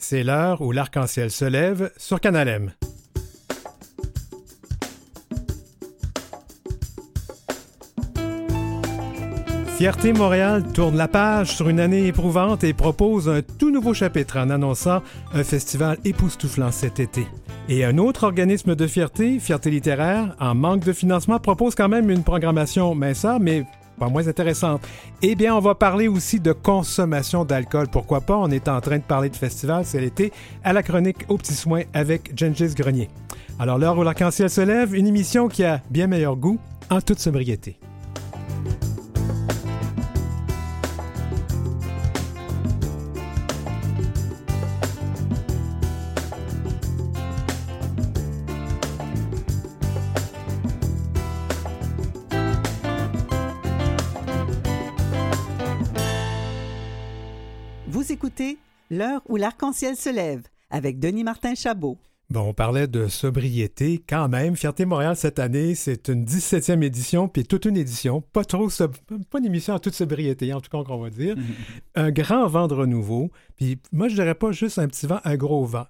C'est l'heure où l'arc-en-ciel se lève sur Canal M. Fierté Montréal tourne la page sur une année éprouvante et propose un tout nouveau chapitre en annonçant un festival époustouflant cet été. Et un autre organisme de fierté, Fierté littéraire, en manque de financement, propose quand même une programmation minceur, mais pas moins intéressante. Eh bien, on va parler aussi de consommation d'alcool. Pourquoi pas? On est en train de parler de festival, c'est l'été, à la chronique aux petits soins avec Gengis Grenier. Alors, l'heure où l'arc-en-ciel se lève, une émission qui a bien meilleur goût en toute sobriété. L'heure où l'arc-en-ciel se lève avec Denis Martin Chabot. Bon, on parlait de sobriété quand même. Fierté Montréal cette année, c'est une 17e édition, puis toute une édition. Pas trop, sob- pas une émission en toute sobriété, en tout cas, qu'on va dire. Un grand vent de renouveau. Puis moi, je dirais pas juste un petit vent, un gros vent.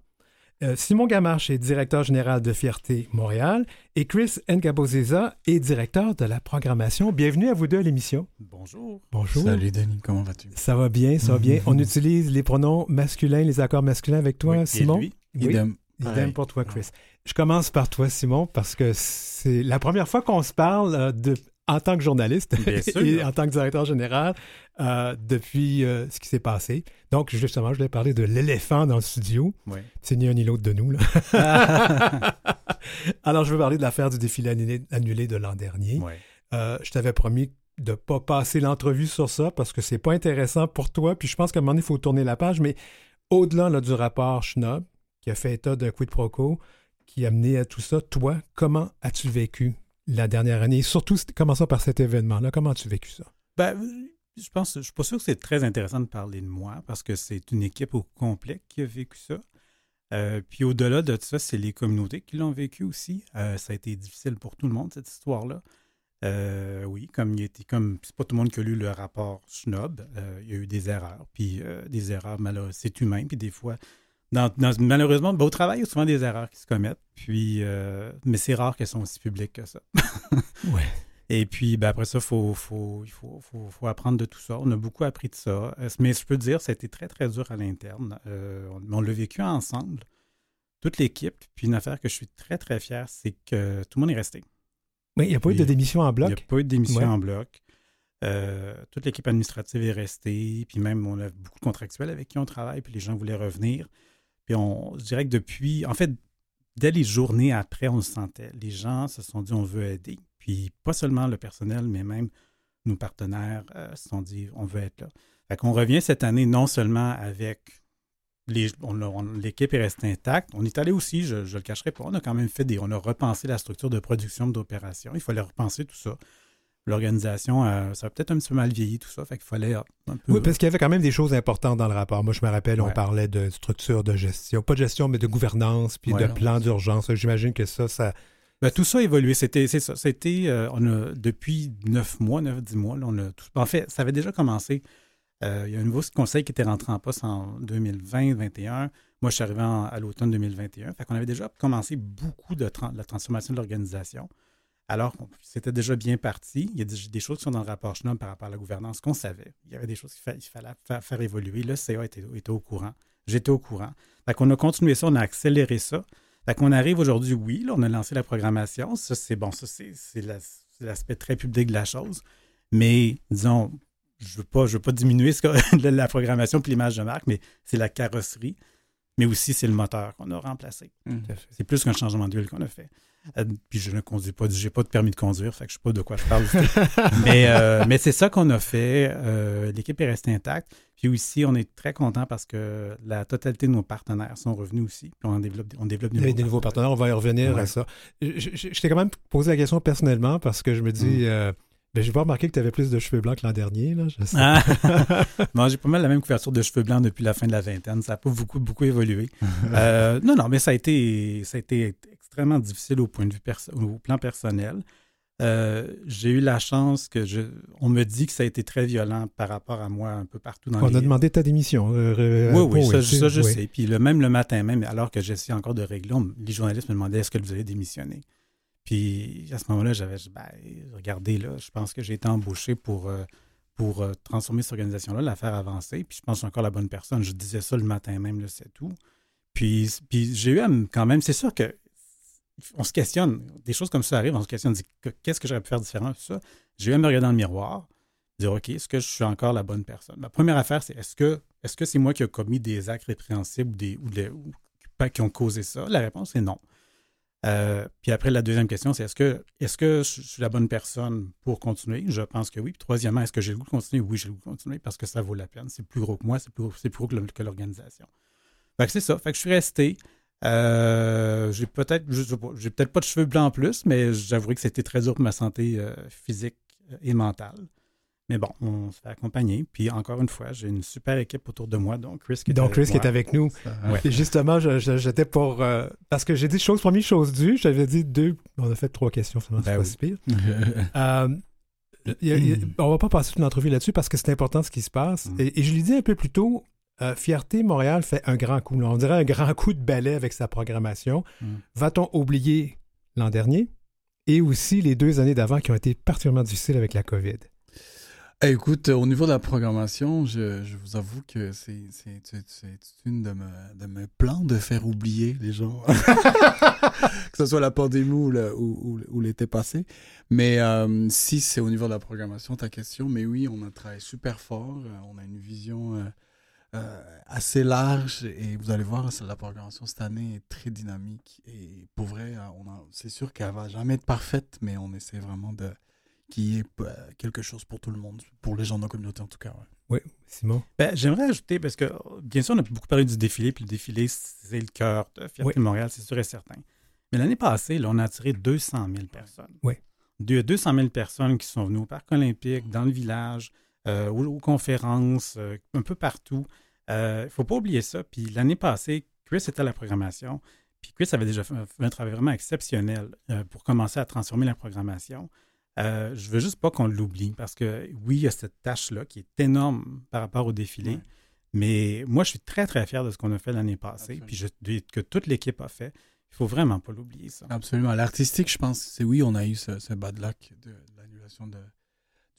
Euh, Simon Gamache est directeur général de Fierté Montréal et Chris Ngabozeza est directeur de la programmation. Bienvenue à vous deux à l'émission. Bonjour. Bonjour. Salut Denis, comment vas-tu? Ça va bien, ça va bien. On utilise les pronoms masculins, les accords masculins avec toi, Oui, et Simon? lui? Oui. Idem. Idem pour toi, Chris. Je commence par toi, Simon, parce que c'est la première fois qu'on se parle euh, de, en tant que journaliste sûr. et en tant que directeur général euh, depuis euh, ce qui s'est passé. Donc, justement, je voulais parler de l'éléphant dans le studio. Oui. C'est ni un ni l'autre de nous. Là. Alors, je veux parler de l'affaire du défilé annulé, annulé de l'an dernier. Euh, je t'avais promis de pas passer l'entrevue sur ça parce que c'est pas intéressant pour toi. Puis je pense qu'à un moment donné, il faut tourner la page. Mais au-delà là, du rapport Schnob, qui a fait état d'un quid pro quo, qui a mené à tout ça, toi, comment as-tu vécu la dernière année? Surtout, commençons par cet événement-là. Comment as-tu vécu ça? Ben, je pense, je suis pas sûr que c'est très intéressant de parler de moi parce que c'est une équipe au complet qui a vécu ça. Euh, puis au-delà de ça, c'est les communautés qui l'ont vécu aussi. Euh, ça a été difficile pour tout le monde, cette histoire-là. Euh, oui, comme il était, comme c'est pas tout le monde qui a lu le rapport Schnob, il y a eu des erreurs. Puis des erreurs, malheureuses, c'est humain. Puis des fois, dans, dans- malheureusement, ben, au travail, il y a souvent des erreurs qui se commettent. Puis, euh, mais c'est rare qu'elles sont aussi publiques que ça. Ouais. Et puis, ben, après ça, faut, faut, il faut, faut, faut apprendre de tout ça. On a beaucoup appris de ça. Mais je peux te dire, ça a été très, très dur à l'interne. Euh, on on l'a vécu ensemble, toute l'équipe. Puis une affaire que je suis très, très fier, c'est que tout le monde est resté. Oui, il n'y a pas eu de démission en Il n'y a bloc. pas eu de démission Ouais. en bloc. Euh, toute l'équipe administrative est restée. Puis même, on a beaucoup de contractuels avec qui on travaille. Puis les gens voulaient revenir. Puis on, je dirais que depuis, en fait, dès les journées après, on le sentait. Les gens se sont dit, on veut aider. Puis pas seulement le personnel, mais même nos partenaires euh, se sont dit, on veut être là. Fait qu'on revient cette année non seulement avec l'équipe est restée intacte. On est allé aussi, je ne le cacherai pas, on a quand même fait des, on a repensé la structure de production d'opération. Il fallait repenser tout ça. L'organisation, euh, ça a peut-être un petit peu mal vieilli tout ça. Fait qu'il fallait un peu. Oui, parce qu'il y avait quand même des choses importantes dans le rapport. Moi, je me rappelle, on parlait de structure de gestion, pas de gestion, mais de gouvernance, puis Ouais, de non. plan d'urgence. J'imagine que ça, ça, Ben, tout ça a évolué. C'était, c'est ça. C'était, euh, on a, depuis neuf mois, neuf, dix mois, là, on a tout- en fait, ça avait déjà commencé. Euh, il y a un nouveau conseil qui était rentré en poste en 2020-2021. Moi, je suis arrivé en- à l'automne 2021. Fait qu'on avait déjà commencé beaucoup de, la transformation de l'organisation. Alors, on- c'était déjà bien parti. Il y a des, des choses qui sont dans le rapport Schnob par rapport à la gouvernance qu'on savait. Il y avait des choses qu'il fa- il fallait faire, faire évoluer. Le CA était, était au courant. J'étais au courant. Fait qu'on a continué ça, on a accéléré ça. Fait qu'on arrive aujourd'hui, oui, là, on a lancé la programmation. Ça, c'est bon, ça, c'est c'est la- c'est l'aspect très public de la chose. Mais, disons, je ne veux, pas- je veux pas diminuer ce que- la programmation puis l'image de marque, mais c'est la carrosserie, mais aussi c'est le moteur qu'on a remplacé. C'est plus qu'un changement d'huile qu'on a fait. Euh, puis je ne conduis pas, j'ai pas de permis de conduire, fait que je sais pas de quoi je parle. mais euh, mais c'est ça qu'on a fait. Euh, L'équipe est restée intacte. Puis aussi, on est très content parce que la totalité de nos partenaires sont revenus aussi. Puis on développe, on développe y avait des nouveaux partenaires, on va y revenir Ouais. à ça. Je, je- je t'ai quand même posé la question personnellement parce que je me dis, Mm. euh, ben, j'ai pas remarqué que tu avais plus de cheveux blancs que l'an dernier. Là, je sais. Ah! J'ai pas mal la même couverture de cheveux blancs depuis la fin de la vingtaine. Ça n'a pas beaucoup, beaucoup évolué. Euh, non, non, mais ça a été, ça a été extrêmement difficile au point de vue au plan personnel. Euh, j'ai eu la chance que je. On me dit que ça a été très violent par rapport à moi un peu partout dans On les... a demandé ta démission. Euh, oui, oui, ça, je sais. Puis le, même le matin même, alors que j'essayais encore de régler, les journalistes me demandaient est-ce que vous allez démissionner. Puis à ce moment-là, j'avais ben, regardez, là, je pense que j'ai été embauché pour, euh, pour transformer cette organisation-là, la faire avancer. Puis je pense que je suis encore la bonne personne. Je disais ça le matin même, c'est tout. Puis, puis j'ai eu quand même, c'est sûr que on se questionne, des choses comme ça arrivent, on se questionne, qu'est-ce que j'aurais pu faire différent, tout ça. J'ai eu me regarder dans le miroir, dire, OK, est-ce que je suis encore la bonne personne? Ma première affaire, c'est est-ce que que c'est moi qui ai commis des actes répréhensibles ou, des, qui ont causé ça? La réponse est non. Euh, puis après, la deuxième question, c'est est-ce que, est-ce je suis la bonne personne pour continuer? Je pense que oui. Puis troisièmement, est-ce que j'ai le goût de continuer? Oui, j'ai le goût de continuer parce que ça vaut la peine. C'est plus gros que moi, c'est plus, plus gros que l'organisation. Fait que c'est ça. Fait que je suis resté. Euh, j'ai peut-être, j'ai peut-être pas de cheveux blancs en plus, mais j'avouerai que c'était très dur pour ma santé euh, physique et mentale. Mais bon, on se fait accompagner. Puis encore une fois, j'ai une super équipe autour de moi, donc Chris qui est donc avec Chris qui est avec nous. Justement, j'étais pour euh, parce que j'ai dit chose première, chose due. J'avais dit deux. On a fait trois questions, finalement, c'est ben pas si pire. on va pas passer toute l'entrevue là-dessus parce que c'est important ce qui se passe. Mm. Et, et, je l'ai dit un peu plus tôt, euh, Fierté Montréal fait un grand coup. on dirait un grand coup de balai avec sa programmation. Mm. Va-t-on oublier l'an dernier? Et aussi les deux années d'avant qui ont été particulièrement difficiles avec la COVID? Eh, écoute, au niveau de la programmation, je, vous avoue que c'est une de mes, plans de faire oublier les gens, que ce soit la pandémie ou l'été passé. Mais euh, si c'est au niveau de la programmation, ta question, mais oui, on a travaillé super fort, euh, on a une vision euh, assez large et vous allez voir, la programmation cette année est très dynamique et pour vrai, euh, c'est sûr qu'elle va jamais être parfaite, mais on essaie vraiment de qu'il y ait euh, quelque chose pour tout le monde, pour les gens de la communauté en tout cas. Oui, Simon? Ben, J'aimerais ajouter, parce que bien sûr, on a beaucoup parlé du défilé, puis le défilé, c'est le cœur de Fierté Montréal, c'est sûr et certain. Mais l'année passée, là, on a attiré 200 000 personnes. Oui. 200 000 personnes qui sont venues au Parc olympique, dans le village, euh, aux, conférences, euh, un peu partout. Il euh, ne faut pas oublier ça. Puis l'année passée, Chris était à la programmation. Puis Chris avait déjà fait un travail vraiment exceptionnel pour commencer à transformer la programmation. Je je veux juste pas qu'on l'oublie parce que oui, il y a cette tâche-là qui est énorme par rapport au défilé. Mais moi, je suis très, très fier de ce qu'on a fait l'année passée, puis que toute l'équipe a fait. Il faut vraiment pas l'oublier, ça. Absolument. L'artistique, je pense, c'est oui, on a eu ce, ce bad luck de l'annulation de,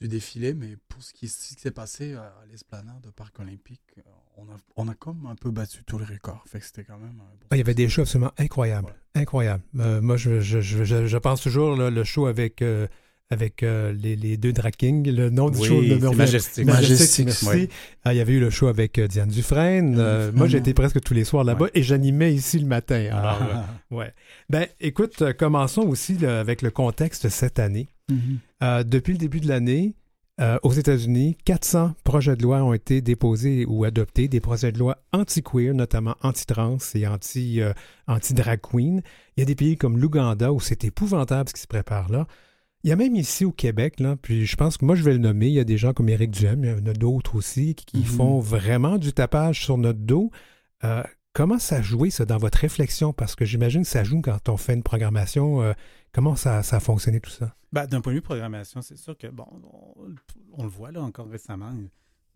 du défilé, mais pour ce qui, s'est passé à l'esplanade de Parc Olympique, on a, on a comme un peu battu tous les records. Fait que c'était quand même. Ah, il y avait des shows absolument incroyables. Incroyables. Euh, moi, je, je, je, je, pense toujours là, le show avec. Euh, avec euh, les, les, deux drag kings, le nom du show de Majestic. Majestic, merci. Ah, il y avait eu le show avec Diane Dufresne. moi, j'étais presque tous les soirs là-bas et j'animais ici le matin. Alors, ouais. Ben, écoute, commençons aussi avec le contexte cette année. Mhm. Euh, depuis le début de l'année, euh, aux États-Unis, 400 projets de loi ont été déposés ou adoptés, des projets de loi anti-queer, notamment anti-trans et anti, euh, anti-drag queen. Il y a des pays comme l'Ouganda où c'est épouvantable ce qui se prépare là. Il y a même ici au Québec, là, puis je pense que moi je vais le nommer, il y a des gens comme Éric Duhem, il y en a d'autres aussi qui, mhm. font vraiment du tapage sur notre dos. comment ça joue ça dans votre réflexion? Parce que j'imagine que ça joue quand on fait une programmation. comment ça, ça a fonctionné tout ça? Ben, D'un point de vue programmation, c'est sûr que, bon, on, le voit là encore récemment.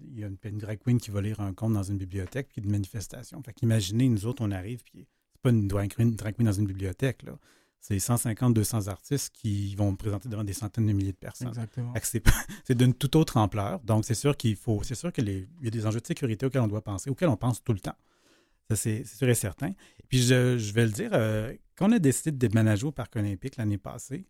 Il y a une, une, drag queen qui va lire un conte dans une bibliothèque, puis une manifestation. Fait qu'imaginez, nous autres, on arrive, puis c'est pas une drag queen, dans une bibliothèque, là. C'est 150, 200 artistes qui vont présenter devant des centaines de milliers de personnes. Exactement. C'est d'une toute autre ampleur. Donc, c'est sûr qu'il faut, c'est sûr qu'il y a des enjeux de sécurité auxquels on doit penser, auxquels on pense tout le temps. Ça, c'est sûr et certain. Et puis, je, je vais le dire, euh, quand on a décidé de déménager au Parc olympique l'année passée,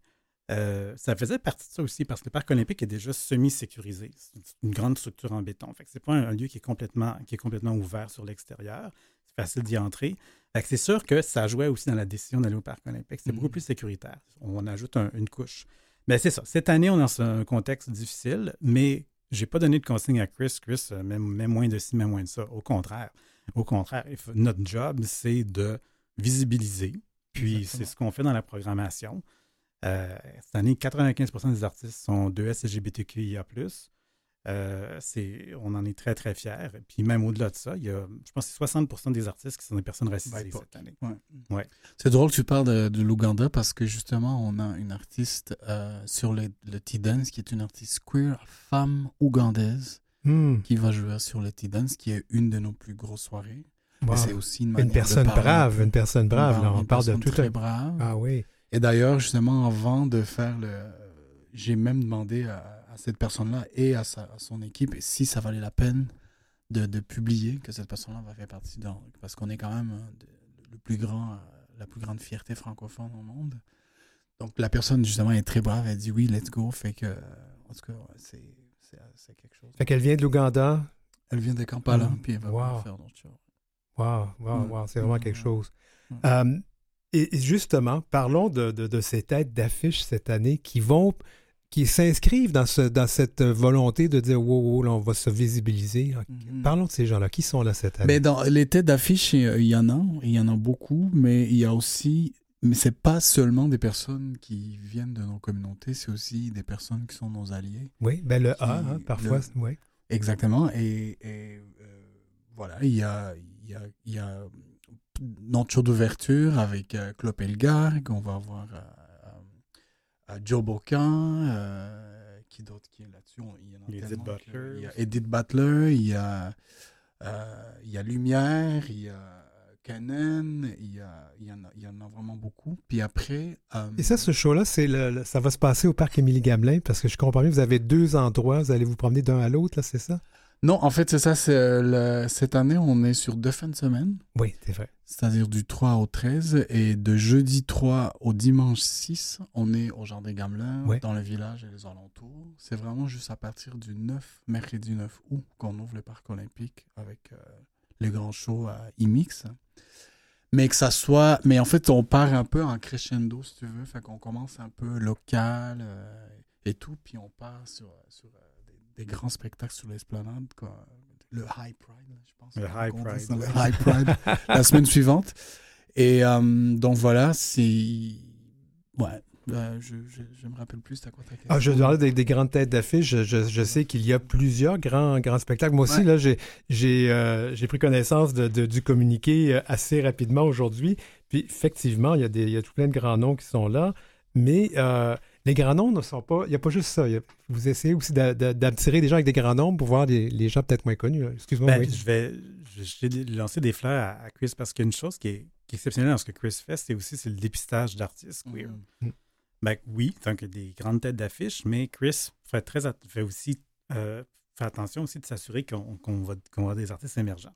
euh, ça faisait partie de ça aussi parce que le parc olympique est déjà semi-sécurisé. C'est une grande structure en béton. Fait c'est pas un, lieu qui est complètement, qui est complètement ouvert sur l'extérieur. Facile d'y entrer. c'est sûr que ça jouait aussi dans la décision d'aller au parc olympique. C'est beaucoup mm. plus sécuritaire. On ajoute une couche. Mais c'est ça. Cette année, on est dans un contexte difficile, mais j'ai pas donné de consigne à Chris. Chris, euh, même, moins de ci, même moins de ça. Au contraire. Au contraire, notre job, c'est de visibiliser. Puis c'est ce qu'on fait dans la programmation. Euh, cette année, 95% des artistes sont de LGBTQIA. Euh, c'est, on en est très, très fiers. Puis même au-delà de ça, il y a, je pense que c'est 60 des artistes qui sont des personnes racisées cette année. Ouais. Ouais. C'est drôle que tu parles de, de l'Ouganda parce que justement, on a une artiste euh, sur le, le T-Dance qui est une artiste queer, femme ougandaise, Hmm. qui va jouer sur le T-Dance, qui est une de nos plus grosses soirées. Wow. Et C'est aussi une, manière Une personne brave, une personne brave. là. Une On parle de personne tout très un... brave. Ah oui. Et d'ailleurs, justement, avant de faire le. J'ai même demandé à, à cette personne-là et à, sa- à son équipe si ça valait la peine de, de publier que cette personne-là va faire partie dans. Parce qu'on est quand même euh, le plus grand, euh, la plus grande fierté francophone au monde. Donc la personne, justement, est très brave. Elle dit oui, let's go. Fait que, euh, en tout cas, c'est c'est- quelque chose. Fait qu'elle vient de l'Ouganda. Elle vient de Kampala, Mm. puis elle va Wow. faire d'autres choses. Wow, wow, Mm. wow, c'est vraiment Mm. quelque chose. Mm. Et et justement, parlons de, de- de ces têtes d'affiche cette année qui vont, qui s'inscrivent dans, ce, dans cette volonté de dire wow, wow, là, on va se visibiliser. Mhm. Parlons de ces gens-là. Qui sont là cette année? Mais dans les têtes d'affiche, il y en a, il y en a beaucoup, mais il y a aussi, mais c'est pas seulement des personnes qui viennent de nos communautés, c'est aussi des personnes qui sont nos alliés. oui, ben le A, hein, parfois, le- oui. Exactement. Et, et, euh, voilà, il y a, il y a, il y a notre show d'ouverture avec euh, Claude Elgar, qu'on va avoir euh, Joe Bocan, euh, qui d'autre qui est là-dessus? Il y en a Edith Butler Il y a aussi. Edith Butler, il y a, euh, il y a Lumière, il y a Canon, il y, a, il, y en a, il y en a vraiment beaucoup. Puis après... euh, Et ça, ce show-là, c'est le, le- ça va se passer au parc Émilie-Gamelin parce que je comprends bien, vous avez deux endroits, vous allez vous promener d'un à l'autre, là, c'est ça? Non, en fait, c'est ça. euh, le- cette année, on est sur deux fins de semaine. Oui, c'est vrai. c'est-à-dire du 3 au 13, et de jeudi 3 au dimanche 6, on est au Jardin Gamelin, Ouais. dans le village et les alentours. C'est vraiment juste à partir du 9, mercredi 9 août, qu'on ouvre le parc olympique avec euh, les grands shows à IMIX. Mais que ça soit... Mais en fait, on part un peu en crescendo, si tu veux. Fait qu'on commence un peu local euh, et tout, puis on part sur, sur euh, des, grands spectacles sur l'esplanade, quoi. Le High Pride, là, je pense. Le High Pride, ça, le ouais. High Pride la semaine suivante. Et euh, donc voilà, c'est. Ouais, euh, je, je, je me rappelle plus, c'était quoi ta question Ah, je parlais des, des grandes têtes d'affiche. Je, je- je sais qu'il y a plusieurs grands, grands spectacles. Moi aussi, Ouais. là, j'ai, j'ai, euh, j'ai pris connaissance de, de- du communiqué assez rapidement aujourd'hui. Puis, effectivement, il y, a des, il y a tout plein de grands noms qui sont là. Mais euh, les grands noms ne sont pas. Il n'y a pas juste ça. A- vous essayez aussi d'a- d'a- d'attirer des gens avec des grands noms pour voir les, les gens peut-être moins connus. Excuse-moi. Ben, oui. Je vais j'ai lancé des fleurs à, à Chris parce qu'il y a une chose qui est, qui est exceptionnelle dans ce que Chris fait, c'est aussi c'est le dépistage d'artistes queer. Mhm. Ben, oui, donc des grandes têtes d'affiche, mais Chris fait, très, fait aussi euh, fait attention aussi de s'assurer qu'on qu'on va, avoir des artistes émergents.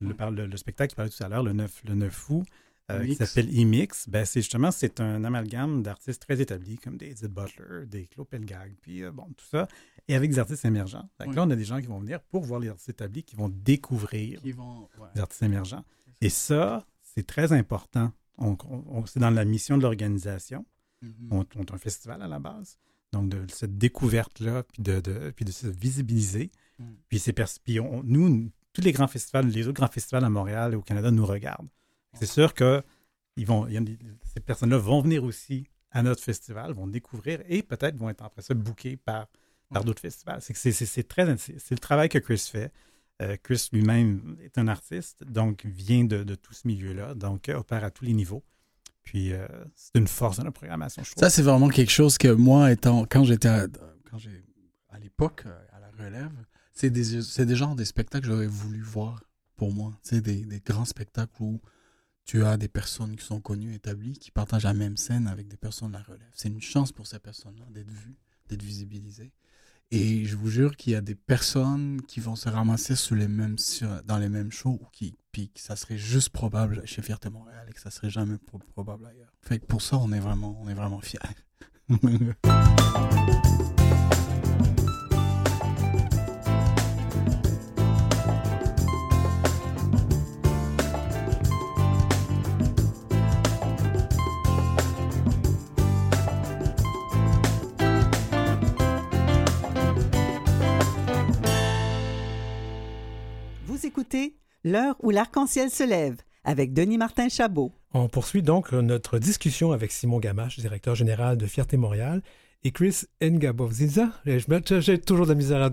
Le, le spectacle qui parlait tout à l'heure, le 9, le 9 août, euh, qui s'appelle E-Mix, ben, c'est justement c'est un amalgame d'artistes très établis comme des Edith Butler, des Claude Pelgag, puis euh, bon, tout ça, et avec des artistes émergents. Ouais. Là, on a des gens qui vont venir pour voir les artistes établis, qui vont découvrir Qui vont. ouais. des artistes émergents. Et ça, c'est très important. On- on- on- c'est dans la mission de l'organisation. Mhm. On, on est un festival à la base. Donc, de cette découverte-là, puis de, de- puis de se visibiliser. Mm. Puis, ces pers- puis on- nous, tous les grands festivals, les autres grands festivals à Montréal et au Canada nous regardent. C'est sûr que ils vont, des- ces personnes-là vont venir aussi à notre festival, vont découvrir et peut-être vont être après ça bookés par, par d'autres festivals. C'est, que c'est, c'est- c'est très, c'est, c'est le travail que Chris fait. Euh, Chris lui-même est un artiste, donc vient de, de tout ce milieu-là, donc euh, opère à tous les niveaux. Puis euh, c'est une force de la programmation, je trouve. Ça, c'est vraiment quelque chose que moi, étant, quand j'étais à, quand j'ai, à l'époque, à la relève, c'est des, c'est des genres de spectacles que j'aurais voulu voir pour moi. C'est des, des grands spectacles où tu as des personnes qui sont connues, établies, qui partagent la même scène avec des personnes de la relève. C'est une chance pour ces personnes-là d'être vues, d'être visibilisées. Et je vous jure qu'il y a des personnes qui vont se ramasser sur les mêmes, dans les mêmes shows, ou qui, que ça serait juste probable chez Fierté Montréal et que ça serait jamais pro- probable ailleurs. Fait que pour ça, on est vraiment, on est vraiment fiers. L'heure où l'arc-en-ciel se lève avec Denis Martin Chabot. On poursuit donc notre discussion avec Simon Gamache, directeur général de Fierté Montréal. et Chris Ngaboziza. J'ai toujours de la misère à,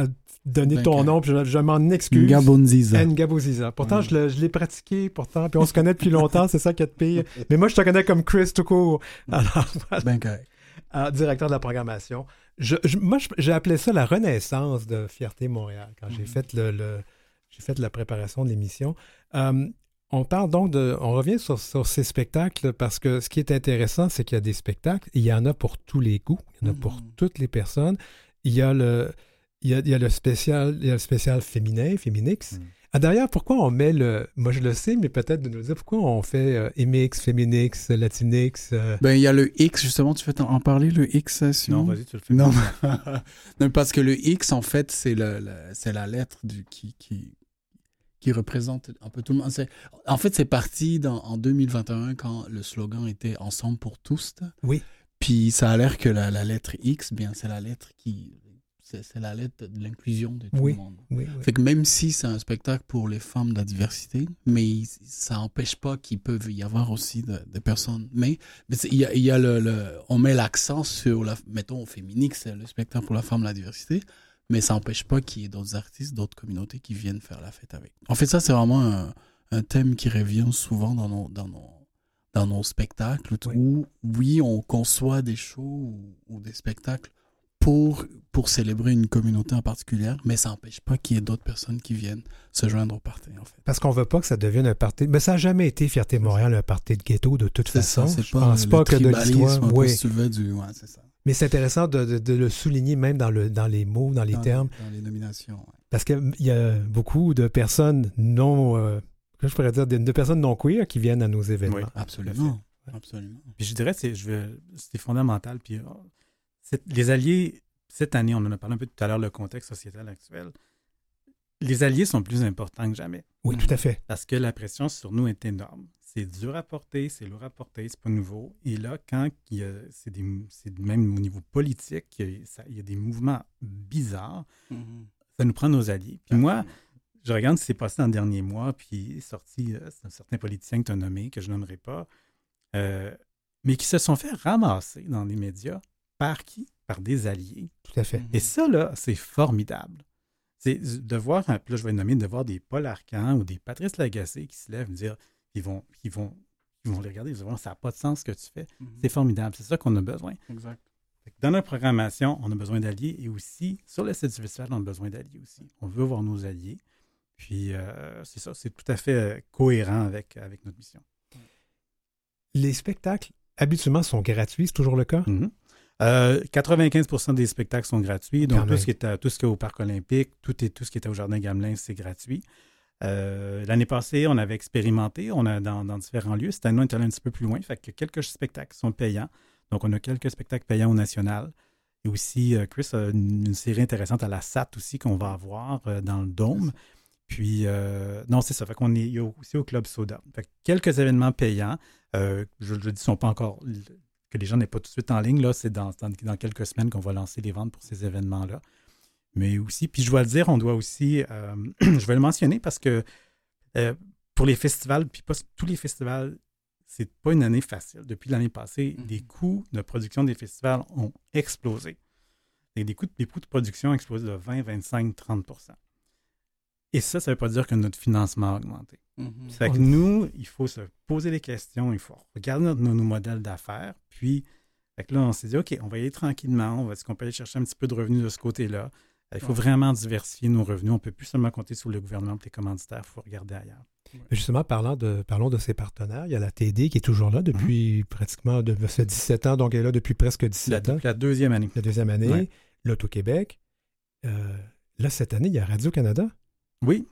à donner Ben, ton que- nom, puis je, je m'en excuse. Ngabonziza. Ngaboziza. Pourtant, Ouais. je l'ai pratiqué, pourtant, puis on se connaît depuis longtemps, c'est ça qui est de pire. Mais moi, je te connais comme Chris tout court. Alors. Ben correct. Ah, directeur de la programmation. Je, je- moi, j'ai appelé ça la renaissance de Fierté Montréal quand j'ai Mhm. fait le, le- j'ai fait la préparation de l'émission. Euh, on parle donc de, on revient sur, sur ces spectacles parce que ce qui est intéressant, c'est qu'il y a des spectacles, il y en a pour tous les goûts, il y en a pour Mhm. toutes les personnes. Il y a le, il y a, il y a le spécial, il y a le spécial féminin, féminix. Mhm. Ah, D'ailleurs, pourquoi on met le, moi je le sais, mais peut-être de nous dire pourquoi on fait euh, MX, Féminix, Latinx. euh, Ben il y a le X, justement, tu veux en parler, le X, euh, Simon? Non, vas-y, tu le fais. Non. non, parce que le X, en fait, c'est le, le- c'est la lettre du, qui, qui, qui représente un peu tout le monde. En fait, c'est parti dans, en 2021 quand le slogan était Ensemble pour tous. Oui. Puis ça a l'air que la, la lettre X, bien, c'est la lettre qui. C'est la lettre de l'inclusion de tout Oui. le monde. oui, oui. Fait que même si c'est un spectacle pour les femmes de la diversité, mais ça n'empêche pas qu'il peut y avoir aussi de- des personnes. Mais, il y a, il y a le, le- on met l'accent sur, la, mettons, au féminin, c'est le spectacle pour la femme de la diversité, mais ça n'empêche pas qu'il y ait d'autres artistes, d'autres communautés qui viennent faire la fête avec. En fait, ça, c'est vraiment un, un thème qui revient souvent dans nos, dans nos, dans nos spectacles, Oui. où, oui, on conçoit des shows ou, ou des spectacles pour, pour célébrer une communauté en particulier, mais ça n'empêche pas qu'il y ait d'autres personnes qui viennent se joindre au party, en fait. Parce qu'on veut pas que ça devienne un party. Mais ça n'a jamais été Fierté Montréal un party de ghetto de toute façon. ça, Je pas, pense le pas que de l'histoire. Oui. si tu veux, du... Ouais, c'est ça. Mais c'est intéressant de, de- de le souligner même dans, le, dans les mots, dans les Dans termes. Dans les nominations, ouais. Parce qu'il y a beaucoup de personnes non. euh, je pourrais dire de, de personnes non queer qui viennent à nos événements. Oui. Absolument. Ouais. Absolument. Puis je dirais, c'est, c'est fondamental. Puis c'est- les alliés, cette année, on en a parlé un peu tout à l'heure, le contexte sociétal actuel. Les alliés sont plus importants que jamais Oui, tout à fait. parce que la pression sur nous est énorme. C'est dur à porter, c'est lourd à porter, c'est pas nouveau. Et là, quand c'est, même au niveau politique, il y, a, ça- il y a des mouvements bizarres, ça nous prend nos alliés. Puis moi, je regarde ce qui s'est passé dans le dernier mois, puis il est sorti euh, c'est un certain politicien que tu as nommé, que je nommerai pas, euh, mais qui se sont fait ramasser dans les médias par qui? Par des alliés. Tout à fait. Et ça, là, c'est formidable. C'est de voir, là, je vais nommer, de voir des Paul Arcan ou des Patrice Lagacé qui se lèvent et dire, ils vont, ils vont, ils vont les regarder, ils vont dire, ça n'a pas de sens ce que tu fais. C'est formidable, c'est ça qu'on a besoin. Exact. Dans notre programmation, on a besoin d'alliés et aussi, sur le site du festival, on a besoin d'alliés aussi. On veut voir nos alliés. Puis, euh, c'est ça, c'est tout à fait euh, cohérent avec, avec notre mission. Les spectacles, habituellement, sont gratuits. C'est toujours le cas? Mhm. Euh, 95% des spectacles sont gratuits. Donc, tout ce, qui est à- tout ce qui est au Parc olympique, tout, est, tout ce qui était au Jardin Gamelin, c'est gratuit. Euh, L'année passée, on avait expérimenté on a dans, différents lieux. Cette année, on est allé un petit peu plus loin. Fait que quelques spectacles sont payants. Donc, on a quelques spectacles payants au national. Et aussi, euh, Chris une, une série intéressante à la SAT aussi qu'on va avoir euh, dans le Dôme. Puis, non, c'est ça. Fait qu'on est aussi au Club Soda. Fait que quelques événements payants. Je le dis, sont pas encore que les gens n'aient pas tout de suite en ligne. Là, c'est dans, dans, dans quelques semaines qu'on va lancer les ventes pour ces événements-là. Mais aussi, puis je dois le dire, on doit aussi, euh, je vais le mentionner parce que euh, pour les festivals, puis pas tous les festivals, c'est pas une année facile. Depuis l'année passée, Mhm. les coûts de production des festivals ont explosé. Et les, coûts, les coûts de production ont explosé de 20, 25, 30% Et ça, ça ne veut pas dire que notre financement a augmenté. Mhm. Fait que nous, il faut se poser des questions, il faut regarder notre- nos, nos modèles d'affaires. Puis, fait que là, on s'est dit, OK, on va y aller tranquillement. On va, est-ce qu'on peut aller chercher un petit peu de revenus de ce côté-là? Euh, Il faut Ouais. vraiment diversifier nos revenus. On ne peut plus seulement compter sur le gouvernement pour les commanditaires. Il faut regarder ailleurs. Justement, parlant de, parlons de ses partenaires. Il y a la TD qui est toujours là depuis pratiquement de, ça fait 17 ans, donc elle est là depuis presque La, 17 ans. la deuxième année. La deuxième année, Ouais. l'Auto-Québec. Euh, là, cette année, il y a Radio-Canada. Oui.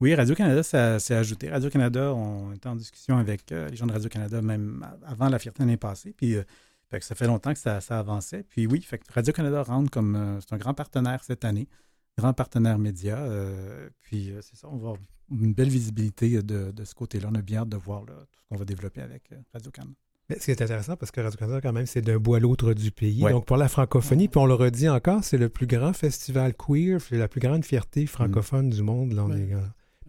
Oui, Radio-Canada ça s'est ajouté. Radio-Canada, on était en discussion avec euh, les gens de Radio-Canada même avant la fierté l'année passée. Puis, euh, fait que ça fait longtemps que ça, ça avançait. Puis oui, fait que Radio-Canada rentre comme. euh, c'est un grand partenaire cette année, grand partenaire média. euh, puis euh, c'est ça, on va avoir une belle visibilité de, de ce côté-là. On a bien hâte de voir là, tout ce qu'on va développer avec Radio-Canada. Mais ce qui est intéressant, parce que Radio-Canada, quand même, c'est d'un bout à l'autre du pays. Ouais. Donc, pour la francophonie, puis on le redit encore, c'est le plus grand festival queer, la plus grande fierté francophone du monde. Là, on Ouais. est,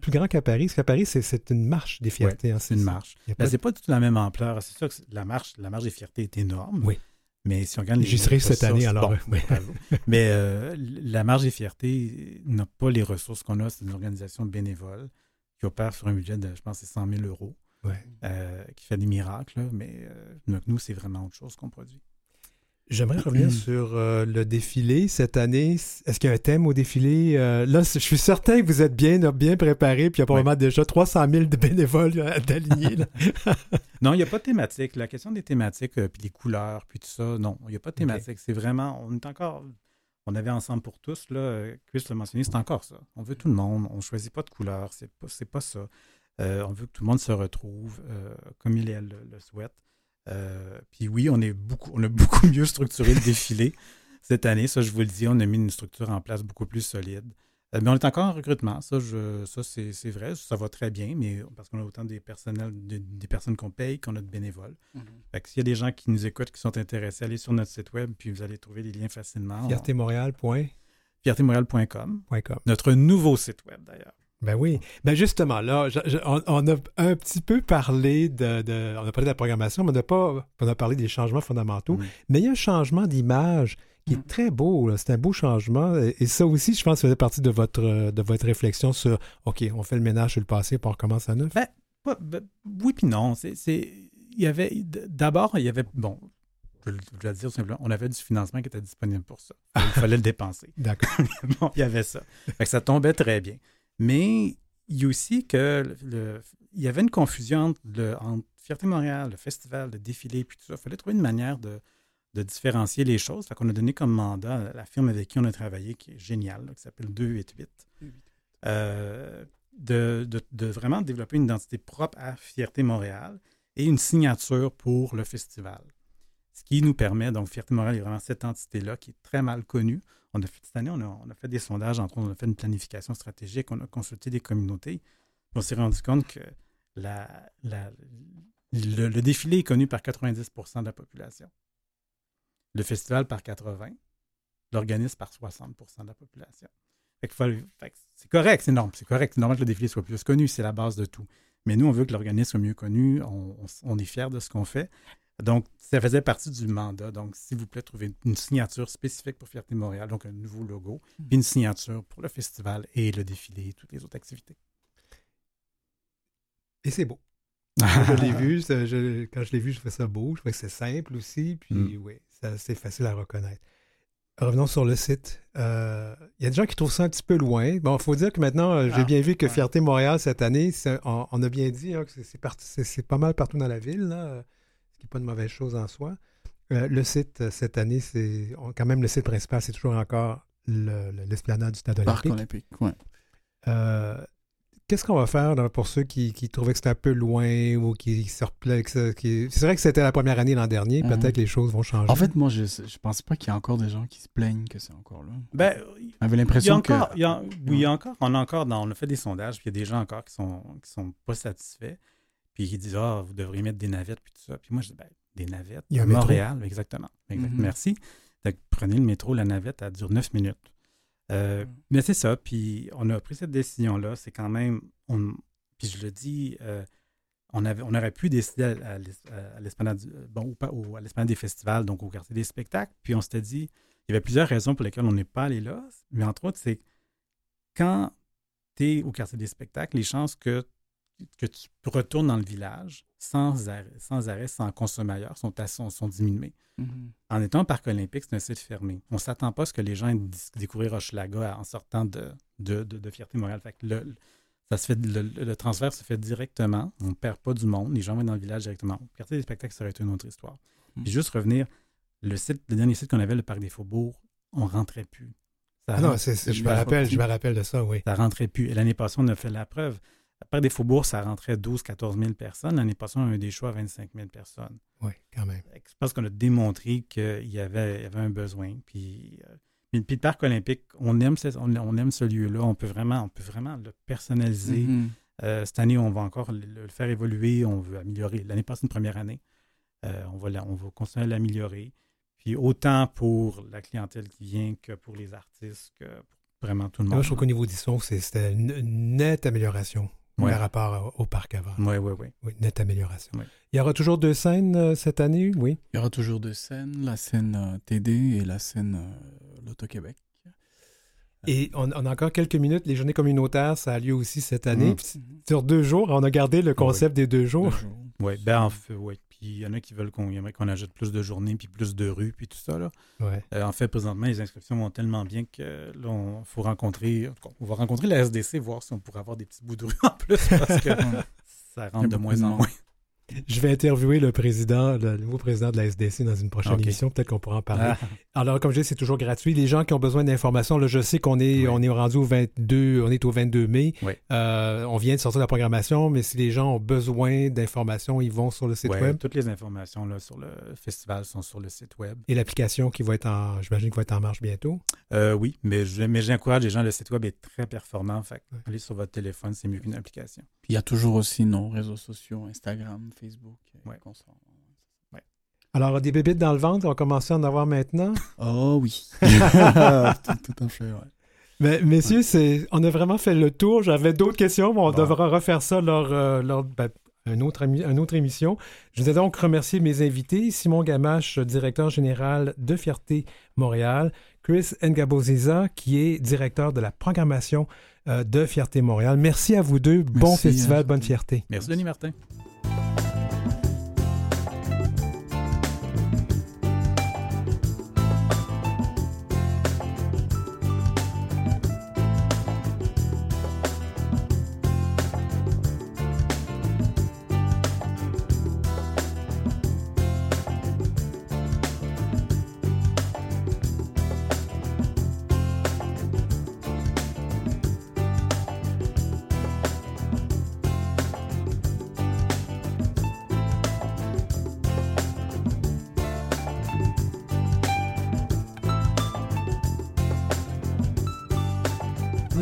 plus grand qu'à Paris. Parce qu'à Paris, c'est- une marche des fiertés. hein, C'est une marche. Ben, pas c'est pas du tout la même ampleur. C'est sûr que la marche, la marche des fiertés est énorme. Oui. Mais si on regarde les. J'y serai cette année, alors. mais euh, la marge des fiertés n'a pas les ressources qu'on a. C'est une organisation bénévole qui opère sur un budget de, je pense, c'est 100 000 euros, euh, qui fait des miracles. mais nous, c'est vraiment autre chose qu'on produit. J'aimerais revenir sur euh, le défilé cette année. Est-ce qu'il y a un thème au défilé? Euh, là, je suis certain que vous êtes bien, bien préparé, puis il y a probablement déjà 300 000 de bénévoles euh, alignés. non, il n'y a pas de thématique. La question des thématiques, puis des couleurs, puis tout ça, non, il n'y a pas de thématique. C'est vraiment, on est encore, on avait Ensemble pour tous, là, Chris l'a mentionné, c'est encore ça. On veut tout le monde, on ne choisit pas de couleurs, c'est pas, pas ça. on veut que tout le monde se retrouve comme il le souhaite. Euh, puis oui, on, est beaucoup, on a beaucoup mieux structuré le défilé cette année. Ça, je vous le dis, on a mis une structure en place beaucoup plus solide. Euh, mais on est encore en recrutement, ça, ça c'est vrai, ça va très bien, mais parce qu'on a autant des personnels, des, personnes qu'on paye qu'on a de bénévoles. Mm-hmm. s'il y a des gens qui nous écoutent, qui sont intéressés, allez sur notre site web, puis vous allez trouver les liens facilement. Fiertémontréal. Fiertémontréal.com. Notre nouveau site web, d'ailleurs. Ben oui. Ben justement, là, on, a un petit peu parlé de, On a parlé de la programmation, mais on n'a pas. On a parlé des changements fondamentaux. Mais il y a un changement d'image qui est mm. très beau. C'est un beau changement. Et, ça aussi, je pense, faisait partie de votre, de votre réflexion sur OK, on fait le ménage sur le passé pour on recommence à neuf. Ben, ben oui, puis non. C'est. Il y avait. D'abord, il y avait. Bon, je vais le dire simplement, on avait du financement qui était disponible pour ça. Il fallait le dépenser. D'accord. bon, il y avait ça. ça tombait très bien. Mais il y a aussi que il y avait une confusion entre, le, Fierté Montréal, le festival, le défilé, puis tout ça. Il fallait trouver une manière de, différencier les choses. Fait qu'on a donné comme mandat à la firme avec qui on a travaillé, qui est géniale, qui s'appelle 288, euh, de, de, vraiment développer une identité propre à Fierté Montréal et une signature pour le festival. Ce qui nous permet, donc Fierté Montréal est vraiment cette entité-là qui est très mal connue. On a fait, cette année, on a, fait des sondages, entre on a fait une planification stratégique, on a consulté des communautés. On s'est rendu compte que le, défilé est connu par 90% de la population. Le festival par 80, l'organisme par 60% de la population. c'est correct, c'est normal, c'est correct. C'est normal que le défilé soit plus connu, c'est la base de tout. Mais nous, on veut que l'organisme soit mieux connu, on est fiers de ce qu'on fait. Donc, ça faisait partie du mandat. Donc, s'il vous plaît, trouvez une signature spécifique pour Fierté Montréal, donc un nouveau logo, hmm. puis une signature pour le festival et le défilé et toutes les autres activités. Et c'est beau. je l'ai vu, quand je l'ai vu, je trouvais ça beau. Je trouvais que c'est simple aussi, puis hmm. oui, c'est facile à reconnaître. Revenons sur le site. Euh, il y a des gens qui trouvent ça un petit peu loin. Bon, il faut dire que maintenant, euh, j'ai ah, bien vu que Fierté Montréal, cette année, on, a bien dit hein, que c'est pas mal partout dans la ville. Là qui n'est pas une mauvaise chose en soi. Euh, le site, euh, cette année, c'est quand même le site principal, c'est toujours encore l'esplanade du Stade olympique. Parc olympique, oui. Euh, qu'est-ce qu'on va faire pour ceux qui, trouvaient que c'était un peu loin ou qui se Qui... C'est vrai que c'était la première année l'an dernier. Mhm. Peut-être que les choses vont changer. En fait, moi, je ne pense pas qu'il y a encore des gens qui se plaignent que c'est encore là. Ben, avait l'impression que. oui, il y a encore. On a encore. Dans, on a fait des sondages, puis il y a des gens encore qui sont, qui sont pas satisfaits. Puis ils disent Ah, vous devriez mettre des navettes, puis tout ça. Puis moi, je dis ben, des navettes. Il y a Montréal, exactement. Mhm. Merci. prenez le métro, la navette, elle dure 9 minutes. Euh, mhm. Mais c'est ça. Puis on a pris cette décision-là. C'est quand même. On, puis je le dis, euh, on, avait, on aurait pu décider à, à l'esplanade bon, ou à des festivals, donc au quartier des spectacles. Puis on s'était dit, il y avait plusieurs raisons pour lesquelles on n'est pas allé là. Mais entre autres, c'est quand tu es au quartier des spectacles, les chances que que tu retournes dans le village sans arrêt, sans, arrêt, sans consommateurs, sont, sont, sont diminués. Mm-hmm. En étant au parc olympique, c'est un site fermé. On ne s'attend pas à ce que les gens aient découvrir Hochelaga en sortant de, de, de, Fierté Montréal. Fait le, ça se fait, le, transfert se fait directement. On ne perd pas du monde. Les gens vont dans le village directement. Quartier des spectacles, ça aurait été une autre histoire. Mm. Puis juste revenir, le, site, le dernier site qu'on avait, le Parc des Faubourgs, on ne rentrait plus. ah non, je, me rappelle, je me rappelle de ça, oui. Ça rentrait plus. Et l'année passée, on a fait la preuve. Après des faubourgs, ça rentrait 12-14 000 personnes. L'année passée, on a eu des choix à 25 000 personnes. Oui, quand même. Je pense qu'on a démontré qu'il y avait, avait un besoin. Puis, euh, puis, le parc olympique, on aime, on, aime ce lieu-là. On peut vraiment, on peut vraiment le personnaliser. Mm-hmm. Euh, cette année, on va encore le, faire évoluer. On veut améliorer. L'année passée, une première année. Euh, on, va, on va continuer à l'améliorer. Puis autant pour la clientèle qui vient que pour les artistes, que pour vraiment tout le monde. Moi, je trouve qu'au niveau du son, c'était une nette amélioration Ouais. par rapport au, au parc avant. Oui, oui, oui. Oui, nette amélioration. Ouais. Il y aura toujours deux scènes euh, cette année, oui? Il y aura toujours deux scènes, la scène euh, TD et la scène euh, L'Auto-Québec. Et on, on a encore quelques minutes. Les journées communautaires, ça a lieu aussi cette année. Puis Sur deux jours, on a gardé le concept des deux jours. Deux jours. Oui, ben en fait, oui. Il y en a qui veulent qu'on aimerait ajoute plus de journées, puis plus de rues, puis tout ça. Là. Ouais. Euh, en fait, présentement, les inscriptions vont tellement bien que là, on faut rencontrer. en tout cas, On va rencontrer la SDC, voir si on pourrait avoir des petits bouts de rue en plus, parce que ça rentre de moins en moins. Je vais interviewer le président, le nouveau président de la SDC dans une prochaine émission. Peut-être qu'on pourra en parler. Ah, Alors, comme je dis, c'est toujours gratuit. Les gens qui ont besoin d'informations, là, je sais qu'on est, Oui. on est rendu au 22, on est au 22 mai. Oui. Euh, on vient de sortir la programmation, mais si les gens ont besoin d'informations, ils vont sur le site web. Toutes les informations là, sur le festival sont sur le site web. Et l'application qui va être en, j'imagine, qui va être en marche bientôt? Euh, oui, mais je- mais j'encourage les gens. Le site web est très performant. Fait que allez sur votre téléphone, c'est mieux qu'une application. Puis il y a toujours aussi nos réseaux sociaux, Instagram, Facebook. euh, Ouais. Alors, des bébites dans le ventre, on va commencer à en avoir maintenant? Oh oui. tout, tout à fait, ouais. Mais, messieurs, c'est, on a vraiment fait le tour. J'avais d'autres questions, mais on Bon. devra refaire ça lors, euh, lors ben, une, autre, émi- une autre émission. Je voudrais donc remercier mes invités, Simon Gamache, directeur général de Fierté Montréal, Chris Ngaboziza, qui est directeur de la programmation euh, de Fierté Montréal. Merci à vous deux. bon Merci, festival, hein. bonne fierté. Merci, Denis Martin.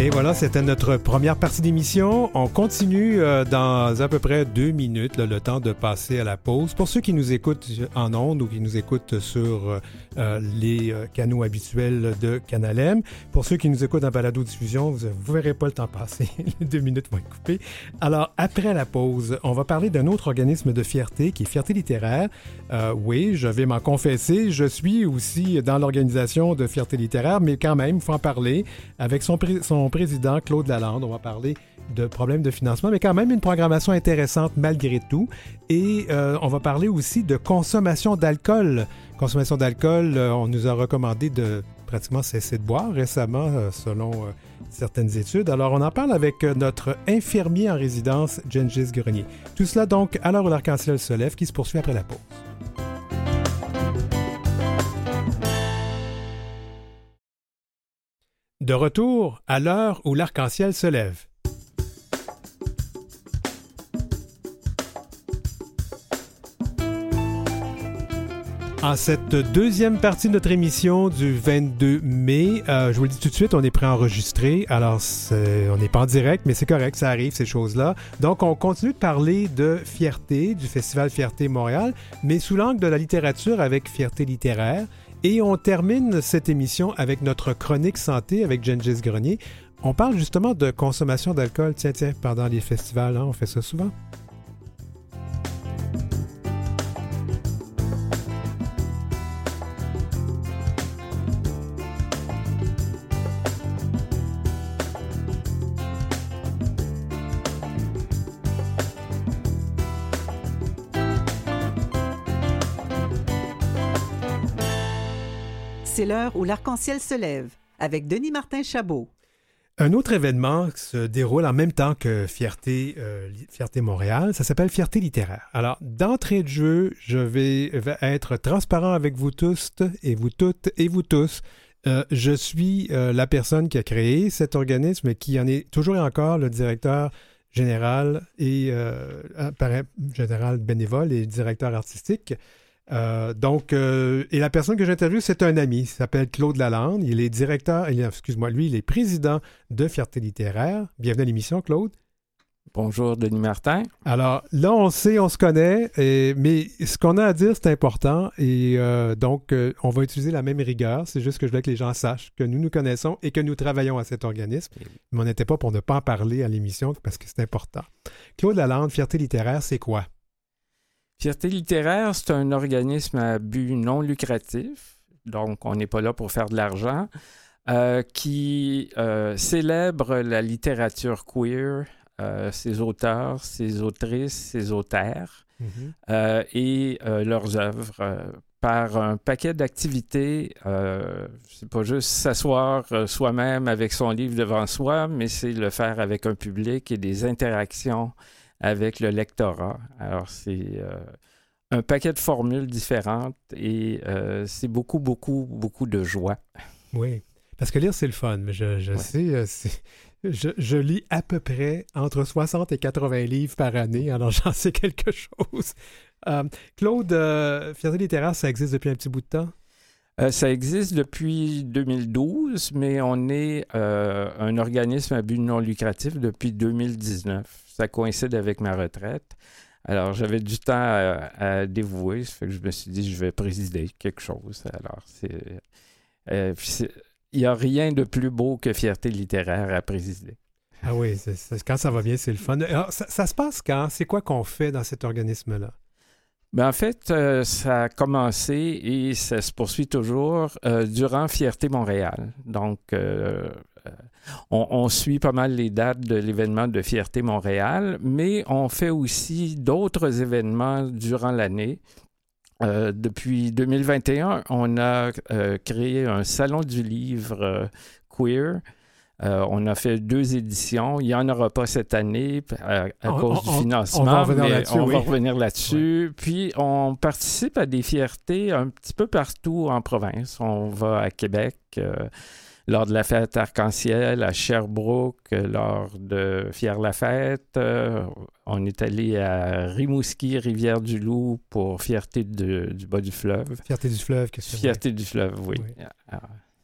Et voilà, c'était notre première partie d'émission. On continue euh, dans à peu près deux minutes, le temps de passer à la pause. Pour ceux qui nous écoutent en ondes ou qui nous écoutent sur euh, euh, les canaux habituels de Canal pour ceux qui nous écoutent en balado-diffusion, vous ne verrez pas le temps passer. les deux minutes vont être coupées. Alors, après la pause, on va parler d'un autre organisme de fierté qui est Fierté littéraire. Oui, je vais m'en confesser, je suis aussi dans l'organisation de Fierté littéraire, mais quand même, il faut en parler avec son, pré- président, Claude Lalande. On va parler de problèmes de financement, mais quand même une programmation intéressante malgré tout. Et euh, on va parler aussi de consommation d'alcool. Consommation d'alcool, euh, on nous a recommandé de pratiquement cesser de boire récemment, euh, selon certaines études. Alors, on en parle avec notre infirmier en résidence, Gengis Grenier. Tout cela donc à l'heure où l'arc-en-ciel se lève, qui se poursuit après la pause. De retour à l'heure où l'arc-en-ciel se lève. En cette deuxième partie de notre émission du 22 mai, euh, je vous le dis tout de suite, on est préenregistré. Alors, on n'est pas en direct, mais c'est correct, ça arrive, ces choses-là. Donc, on continue de parler de fierté, du Festival Fierté Montréal, mais sous l'angle de la littérature avec fierté littéraire. Et on termine cette émission avec notre chronique santé avec Gengis Grenier. On parle justement de consommation d'alcool, tiens, tiens, pendant les festivals, hein, on fait ça souvent. C'est l'heure où l'arc-en-ciel se lève avec Denis Martin Chabot. Un autre événement se déroule en même temps que Fierté, euh, Fierté Montréal, ça s'appelle Fierté littéraire. Alors, d'entrée de jeu, je vais, être transparent avec vous tous et vous toutes et vous tous. Euh, je suis euh, la personne qui a créé cet organisme et qui en est toujours et encore le directeur général et général bénévole et directeur artistique. Euh, donc, euh, et la personne que j'interviewe, c'est un ami. Il s'appelle Claude Lalande. Il est directeur, excuse-moi, lui, il est président de Fierté littéraire. Bienvenue à l'émission, Claude. Bonjour, Denis Martin. Alors, là, on sait, on se connaît, et- mais ce qu'on a à dire, c'est important. Et euh, donc, on va utiliser la même rigueur. C'est juste que je voulais que les gens sachent que nous nous connaissons et que nous travaillons à cet organisme. Mais on n'était pas pour ne pas en parler à l'émission parce que c'est important. Claude Lalande, Fierté littéraire, c'est quoi? Fierté littéraire, c'est un organisme à but non lucratif, donc on n'est pas là pour faire de l'argent, euh, qui euh, célèbre la littérature queer, euh, ses auteurs, ses autrices, ses auteurs euh, et leurs œuvres par un paquet d'activités. Euh, c'est pas juste s'asseoir soi-même avec son livre devant soi, mais c'est le faire avec un public et des interactions avec le lectorat. Alors, c'est euh, un paquet de formules différentes et euh, c'est beaucoup, beaucoup, beaucoup de joie. Oui. Parce que lire, c'est le fun. Je, je Ouais. sais, euh, c'est- je, je lis à peu près entre 60 et 80 livres par année, alors j'en sais quelque chose. Euh, Claude, euh, Fierté littéraire, ça existe depuis un petit bout de temps? Euh, ça existe depuis 2012, mais on est un organisme à but non lucratif depuis 2019. Ça coïncide avec ma retraite. Alors, j'avais du temps à, à dévouer, ça fait que je me suis dit, je vais présider quelque chose. Alors, c'est... euh, il n'y a rien de plus beau que fierté littéraire à présider. Ah oui, quand ça va bien, c'est le fun. Alors, ça, ça se passe quand? C'est quoi qu'on fait dans cet organisme-là? Ben, en fait, euh, ça a commencé et ça se poursuit toujours euh, durant Fierté Montréal. Donc, euh, euh, on, on suit pas mal les dates de l'événement de Fierté Montréal, mais on fait aussi d'autres événements durant l'année. Euh, depuis 2021, on a euh, créé un salon du livre euh, queer. On a fait deux éditions. Il n'y en aura pas cette année à, à On- cause on- du financement, on va revenir là-dessus, on oui. va revenir là-dessus. Puis on participe à des fiertés un petit peu partout en province. On va à Québec lors de la fête arc-en-ciel, à Sherbrooke euh, lors de Fier la fête. Euh, on est allé à Rimouski, Rivière-du-Loup pour Fierté de- du bas du fleuve. Fierté du fleuve, qu'est-ce que c'est? Fierté du fleuve, oui. Oui. Ah,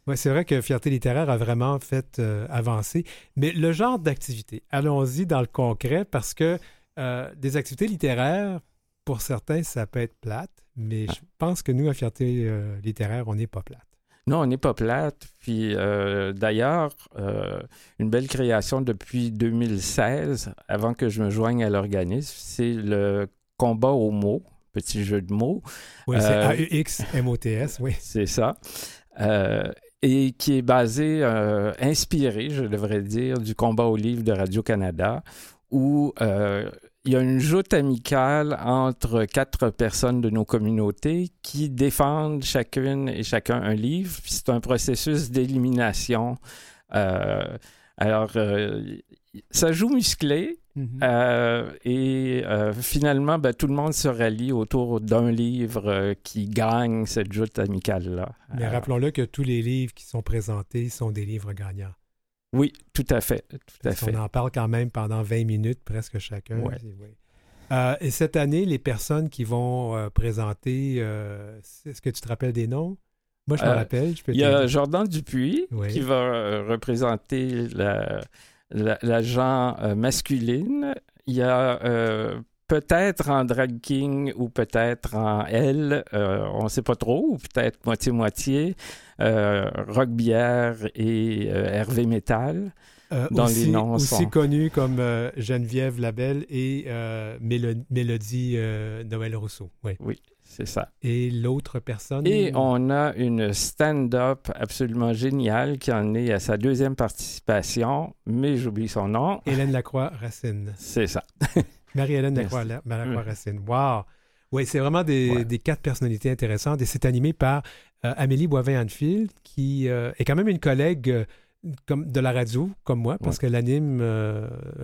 Oui, c'est vrai que Fierté littéraire a vraiment fait euh, avancer. Mais le genre d'activité, allons-y dans le concret parce que euh, des activités littéraires, pour certains, ça peut être plate, mais je pense que nous, à Fierté euh, littéraire, on n'est pas plate. Non, on n'est pas plate. Puis euh, d'ailleurs, euh, une belle création depuis 2016, avant que je me joigne à l'organisme, c'est le combat aux mots, petit jeu de mots. Oui, c'est Euh, A-U-X-M-O-T-S, oui. C'est ça. Et qui est basé, inspiré, je devrais dire, du combat au livre de Radio-Canada, où euh, il y a une joute amicale entre quatre personnes de nos communautés qui défendent chacune et chacun un livre. Puis c'est un processus d'élimination. Euh, alors, euh, ça joue musclé, Mhm. euh, et finalement, ben, tout le monde se rallie autour d'un livre qui gagne cette joute amicale-là. Mais rappelons-le que tous les livres qui sont présentés sont des livres gagnants. Oui, tout à fait. Tout à Parce fait. qu'on en parle quand même pendant 20 minutes, presque chacun. Ouais. Et oui. Euh, et cette année, les personnes qui vont euh, présenter, euh, est-ce que tu te rappelles des noms? Moi, je me rappelle. Je peux Il y a. Jordan Dupuis Oui. qui va représenter la, la, la genre masculine. Il y a peut-être en drag king ou peut-être en L, euh, on ne sait pas trop, ou peut-être moitié-moitié, euh, Rock Bière et euh, Hervé Métal. Euh, dans aussi, les noms aussi sont- connus comme Geneviève Labelle et Mélo- Mélodie Noël Rousseau. Oui. Oui, c'est ça. Et l'autre personne? Et on a une stand-up absolument géniale qui en est à sa deuxième participation, mais j'oublie son nom. Hélène Lacroix-Racine. C'est ça. Marie-Hélène Merci. Lacroix- La- Lacroix-Racine. Wow! Oui, c'est vraiment des, Ouais. des quatre personnalités intéressantes et c'est animé par euh, Amélie Boivin-Anfield, qui euh, est quand même une collègue euh, comme, de la radio, comme moi, parce qu'elle anime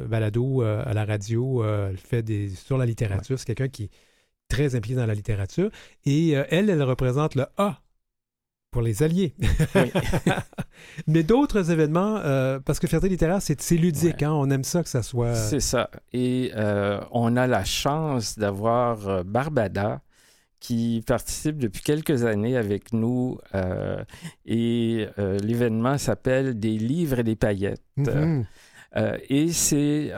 balado à la radio, elle fait des sur la littérature. C'est quelqu'un qui est très impliqué dans la littérature. Et elle, elle représente le A pour les alliés. Oui. Mais d'autres événements, euh, parce que Fierté littéraire, c'est c'est ludique, Ouais. hein, on aime ça que ça soit... C'est ça. Et euh, on a la chance d'avoir euh, Barbada, qui participe depuis quelques années avec nous euh, et euh, l'événement s'appelle Des livres et des paillettes. Mhm. Euh, et c'est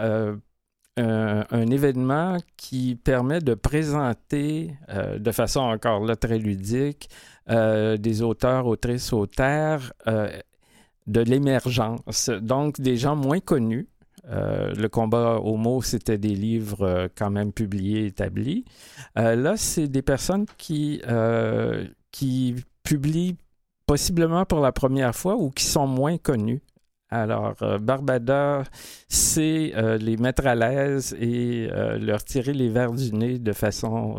euh, un, événement qui permet de présenter euh, de façon encore là très ludique euh, des auteurs, autrices, auteurs de l'émergence. Donc des gens moins connus. Le combat homo, c'était des livres quand même publiés, établis. Là, c'est des personnes qui, qui publient possiblement pour la première fois ou qui sont moins connues. Alors, euh, Barbada, c'est euh, les mettre à l'aise et euh, leur tirer les verres du nez de façon,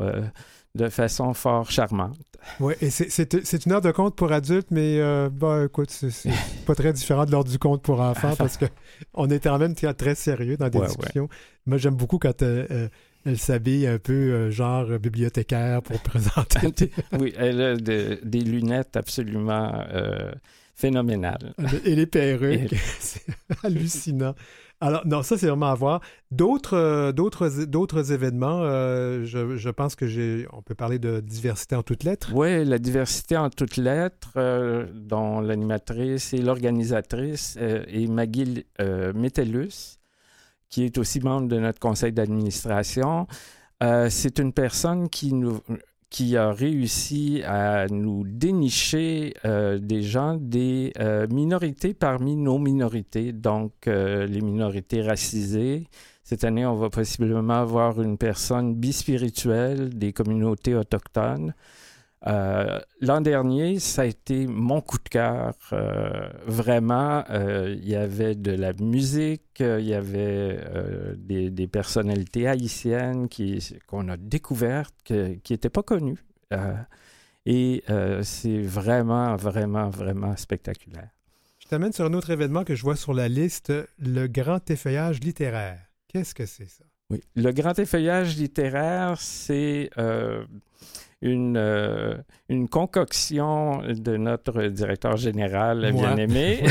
de façon fort charmante. Oui, et c'est- une heure de conte pour adultes, mais bah, écoute, c'est pas très différent de l'heure du conte pour enfants parce que on est quand même très sérieux dans des Ouais, discussions. Moi, j'aime beaucoup quand elle s'habille un peu euh, genre bibliothécaire pour présenter. oui, elle a de- des lunettes absolument euh, phénoménales. Et les perruques, c'est hallucinant. Alors, non, ça, c'est vraiment à voir. D'autres, euh, d'autres, d'autres événements, euh, je, je pense que j'ai, on peut parler de diversité en toutes lettres. Oui, la diversité en toutes lettres, euh, dont l'animatrice et l'organisatrice est Maggie Metellus, qui est aussi membre de notre conseil d'administration. C'est une personne qui, nous, qui a réussi à nous dénicher euh, des gens des euh, minorités parmi nos minorités, donc euh, les minorités racisées. Cette année, on va possiblement avoir une personne bispirituelle des communautés autochtones. Euh, L'an dernier, ça a été mon coup de cœur. Euh, vraiment, euh, il y avait de la musique, il y avait des, des personnalités haïtiennes qu'on a découvertes, que- qui n'étaient pas connues. Et c'est vraiment, vraiment, vraiment spectaculaire. Je t'amène sur un autre événement que je vois sur la liste, le grand effeuillage littéraire. Qu'est-ce que c'est ça? Oui. Le grand effeuillage littéraire, c'est une, euh, une concoction de notre directeur général, bien-aimé,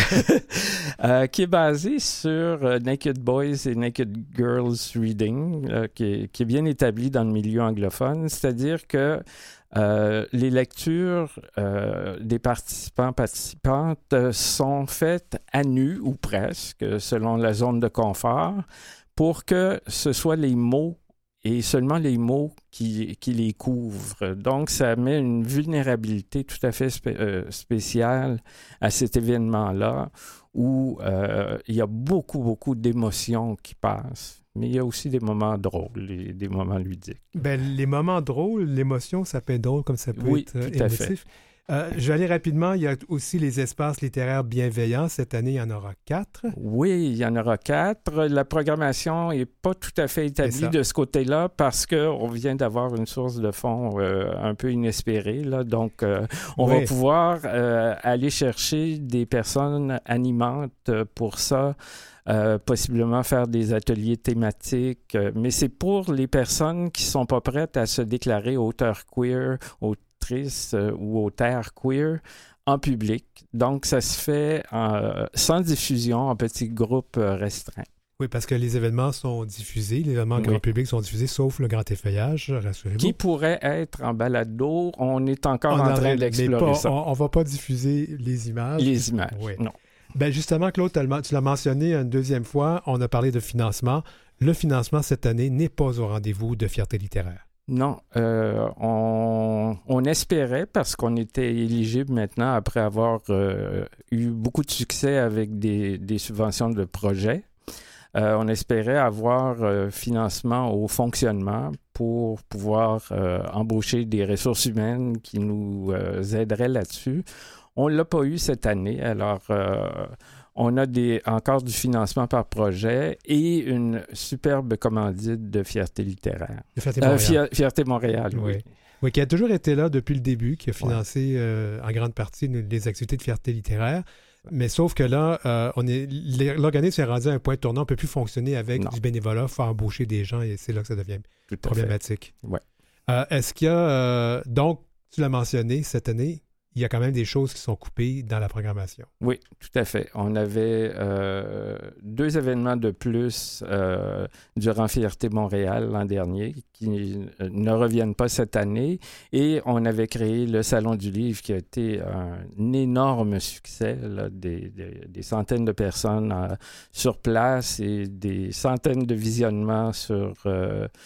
euh, qui est basée sur euh, Naked Boys et Naked Girls Reading, euh, qui, est, qui est bien établi dans le milieu anglophone. C'est-à-dire que les lectures des participants participantes sont faites à nu ou presque, selon la zone de confort, pour que ce soit les mots et seulement les mots qui, qui les couvrent. Donc, ça met une vulnérabilité tout à fait spé- euh, spéciale à cet événement-là où euh, il y a beaucoup, beaucoup d'émotions qui passent. Mais il y a aussi des moments drôles et des moments ludiques. Ben, les moments drôles, l'émotion, ça peut être drôle comme ça peut Oui, être euh, tout à fait. Euh, je vais aller rapidement. Il y a aussi les espaces littéraires bienveillants. Cette année, il y en aura quatre. Oui, il y en aura quatre. La programmation n'est pas tout à fait établie de ce côté-là parce qu'on vient d'avoir une source de fonds euh, un peu inespérée. Là. Donc, euh, on Oui. va pouvoir aller chercher des personnes animantes pour ça. euh, possiblement faire des ateliers thématiques, euh, mais c'est pour les personnes qui sont pas prêtes à se déclarer auteur queer, autrice euh, ou auteur queer en public. Donc, ça se fait en- sans diffusion, en petits groupes euh, restreints. Oui, parce que les événements sont diffusés. Les événements Oui. grand public sont diffusés, sauf le grand effeuillage, rassurez-vous. Qui pourrait être en balado? On est encore On en en train d'explorer ça. On, on va pas diffuser les images. Les images, Oui. non. Ben justement, Claude, tu l'as- tu l'as mentionné une deuxième fois, on a parlé de financement. Le financement cette année n'est pas au rendez-vous de fierté littéraire. Non, euh, on, espérait parce qu'on était éligible maintenant après avoir euh, eu beaucoup de succès avec des, subventions de projets. Euh, on espérait avoir financement au fonctionnement pour pouvoir embaucher des ressources humaines qui nous aideraient là-dessus. On ne l'a pas eu cette année, alors on a des, encore du financement par projet et une superbe commandite de fierté littéraire. De Fierté Euh, Montréal. Fier- Fierté Montréal, oui. Oui. Oui, qui a toujours été là depuis le début, qui a financé euh, en grande partie les activités de fierté littéraire. Mais sauf que là, euh, on est les- l'organisme est rendu à un point tournant, on ne peut plus fonctionner avec Non. du bénévolat, il faut embaucher des gens et c'est là que ça devient problématique. Ouais. Euh, Est-ce qu'il y a, donc, tu l'as mentionné, cette année, il y a quand même des choses qui sont coupées dans la programmation. Oui, tout à fait. On avait euh, deux événements de plus euh, durant Fierté Montréal l'an dernier qui euh, ne reviennent pas cette année. Et on avait créé le Salon du Livre qui a été un énorme succès, là, des, des, des, centaines de personnes euh, sur place et des centaines de visionnements sur...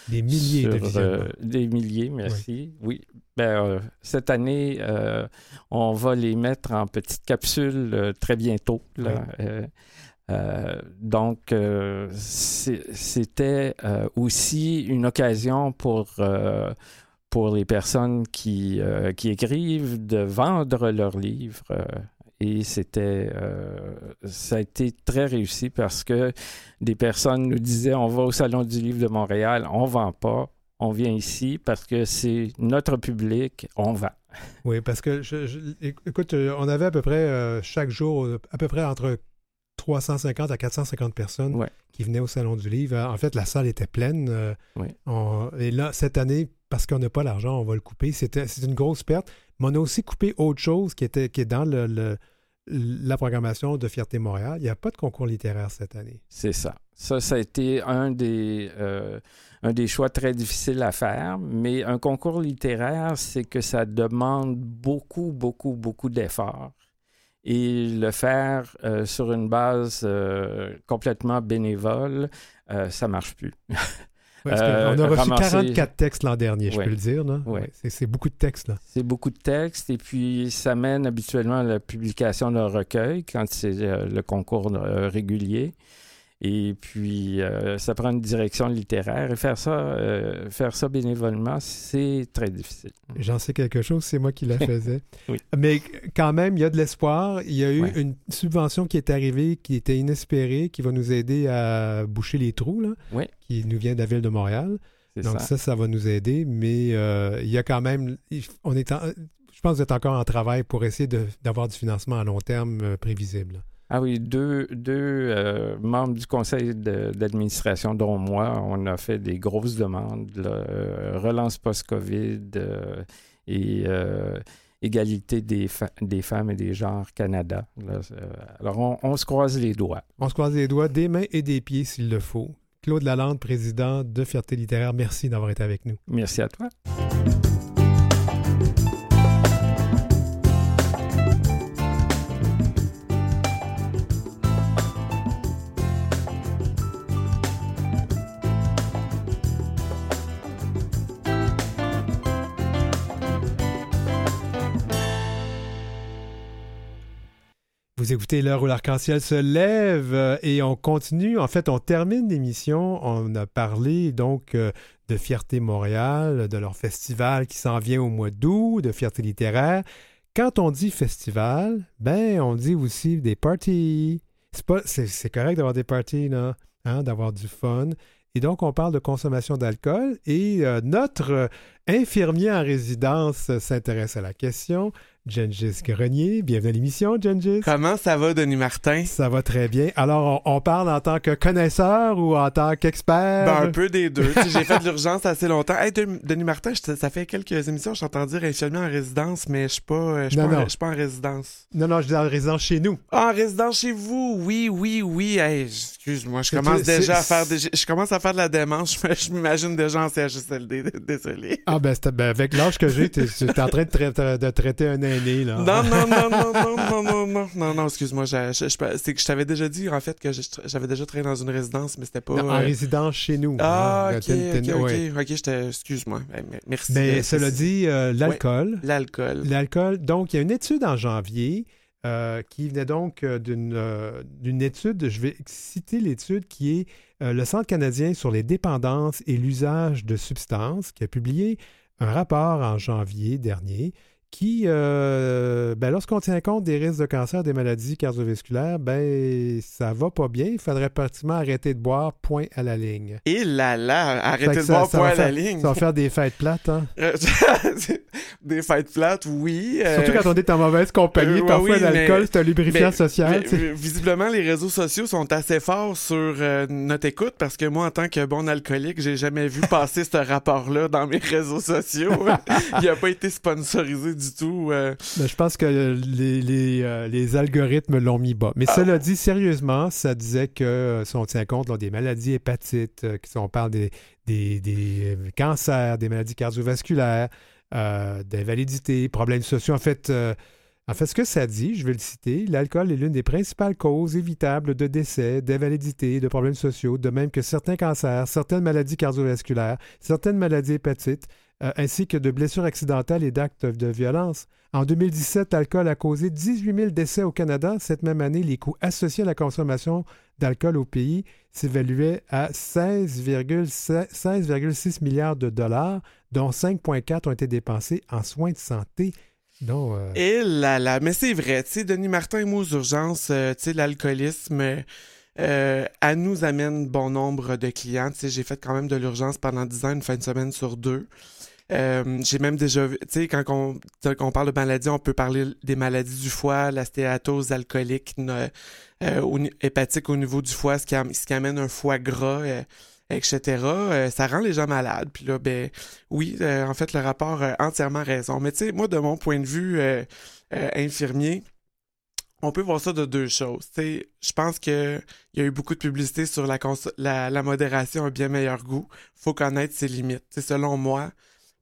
Des milliers sur, de visionnements. des milliers, merci. Oui, ben, cette année, on va les mettre en petites capsules euh, très bientôt. Là. Oui. Euh, euh, donc, c'était aussi une occasion pour, pour les personnes qui, qui écrivent de vendre leurs livres. et c'était, ça a été très réussi parce que des personnes nous disaient on va au Salon du Livre de Montréal, on ne vend pas, on vient ici parce que c'est notre public, on vend. Oui, parce que, je, je, écoute, on avait à peu près euh, chaque jour, à peu près entre 350 à 450 personnes ouais. qui venaient au Salon du Livre. En fait, la salle était pleine. Euh, on, et là, cette année, parce qu'on n'a pas l'argent, on va le couper. C'était, c'est une grosse perte. Mais on a aussi coupé autre chose qui, était, qui est dans le, le, la programmation de Fierté Montréal. Il n'y a pas de concours littéraire cette année. C'est ça. Ça, ça a été un des, euh, choix très difficiles à faire, mais un concours littéraire, c'est que ça demande beaucoup, beaucoup, beaucoup d'efforts. Et le faire euh, sur une base euh, complètement bénévole, ça ne marche plus. Ouais, on a reçu ramasser... 44 textes l'an dernier, je ouais. peux le dire. Ouais. C'est beaucoup de textes. C'est beaucoup de textes et puis ça mène habituellement à la publication d'un recueil quand c'est le concours régulier. Et puis, euh, ça prend une direction littéraire. Et faire ça, euh, faire ça bénévolement, c'est très difficile. J'en sais quelque chose, c'est moi qui la faisais. oui. Mais quand même, il y a de l'espoir. Il y a eu Ouais. une subvention qui est arrivée, qui était inespérée, qui va nous aider à boucher les trous, là, qui nous vient de la ville de Montréal. Donc ça. ça, ça va nous aider. Mais euh, il y a quand même... On est en- je pense que vous êtes encore en travail pour essayer d'avoir du financement à long terme prévisible. Ah oui, deux, deux euh, membres du conseil d'administration, dont moi, on a fait des grosses demandes, là, euh, relance post-COVID euh, et euh, égalité des, des femmes et des genres Canada. Là, alors, on, on se croise les doigts. On se croise les doigts, des mains et des pieds s'il le faut. Claude Lalande, président de Fierté littéraire, merci d'avoir été avec nous. Merci à toi. Vous écoutez l'heure où l'arc-en-ciel se lève euh, et on continue. En fait, on termine l'émission. On a parlé donc euh, de Fierté Montréal, de leur festival qui s'en vient au mois d'août, de Fierté littéraire. Quand on dit festival, ben on dit aussi des parties. C'est correct d'avoir des parties là, hein, d'avoir du fun. Et donc on parle de consommation d'alcool et euh, notre infirmier en résidence s'intéresse à la question. Gengis Grenier, bienvenue à l'émission, Gengis. Comment ça va, Denis Martin? Ça va très bien. Alors, on, on parle en tant que connaisseur ou en tant qu'expert? Ben, un peu des deux. J'ai fait de l'urgence assez longtemps. Hey, Den- Denis Martin, je ça fait quelques émissions, je t'entends dire infirmier en résidence, mais je suis pas, je suis Non, pas, en- non. je suis pas en résidence. Non, non, je dis en résidence chez nous. Ah, en résidence chez vous? Oui, oui, oui. Hey, excuse-moi, je commence déjà à faire des- je commence à faire de la démence. Je me- Je m'imagine déjà en CHSLD. Désolé. Ah, ben, ben, avec l'âge que j'ai, t'es t'es en train de, traiter- de traiter un aîné, là. Non, non, non, non, non, non, non, non, non, non, excuse-moi. C'est que je t'avais déjà dit, en fait, que j'avais déjà travaillé dans une résidence, mais c'était pas. Non, en euh, résidence chez nous. Ah, hein. ok, ok, ok, ouais. excuse-moi. Ben, me- Merci. Mais Euh, cela dit, euh, l'alcool. L'alcool. L'alcool. Donc, il y a une étude en janvier euh, qui venait donc euh, d'une euh, d'une étude, je vais citer l'étude qui est euh, le Centre canadien sur les dépendances et l'usage de substances, qui a publié un rapport en janvier dernier qui, ben, lorsqu'on tient compte des risques de cancer, des maladies cardiovasculaires, ben, ça va pas bien. Il faudrait pratiquement arrêter de boire, point à la ligne. Et là là, que de ça- boire ça point à la ligne. Ça va faire des fêtes plates, hein? Des fêtes plates, oui. euh, Surtout quand on est en mauvaise compagnie, euh, ouais, parfois oui, l'alcool, mais- c'est un lubrifiant mais- social. mais, visiblement, les réseaux sociaux sont assez forts sur euh, notre écoute parce que moi, en tant que bon alcoolique, j'ai jamais vu passer ce rapport-là dans mes réseaux sociaux. Il n'a pas été sponsorisé du tout. Mais je pense que les, les, les algorithmes l'ont mis bas. Mais Ah. cela dit, sérieusement, ça disait que si on tient compte là, des maladies hépatites, si on parle des, des, des, cancers, des maladies cardiovasculaires, euh, d'invalidité, problèmes sociaux, en fait, euh, en fait, ce que ça dit, je vais le citer, l'alcool est l'une des principales causes évitables de décès, d'invalidité, de problèmes sociaux, de même que certains cancers, certaines maladies cardiovasculaires, certaines maladies hépatites, euh, ainsi que de blessures accidentelles et d'actes de violence. En 2017, l'alcool a causé 18 000 décès au Canada. Cette même année, les coûts associés à la consommation d'alcool au pays s'évaluaient à 16,6 16,6 milliards de dollars, dont 5,4 ont été dépensés en soins de santé. Donc, euh, Et là là, mais c'est vrai, Denis Martin et moi aux urgences, euh, tu sais, l'alcoolisme, euh, euh, nous amène bon nombre de clients. Tu j'ai fait quand même de l'urgence pendant 10 ans, une fin de semaine sur deux. J'ai même déjà vu, quand on, parle de maladies, on peut parler des maladies du foie, la stéatose alcoolique, hépatique au niveau du foie, ce qui, amène un foie gras, etc. Euh, ça rend les gens malades. Puis là, ben, oui, euh, en fait, le rapport a entièrement raison. Mais tu sais, moi, de mon point de vue euh, infirmier, on peut voir ça de deux choses. Tu sais, je pense que il y a eu beaucoup de publicité sur la, la, la modération, un bien meilleur goût. faut connaître ses limites. Tu sais, selon moi,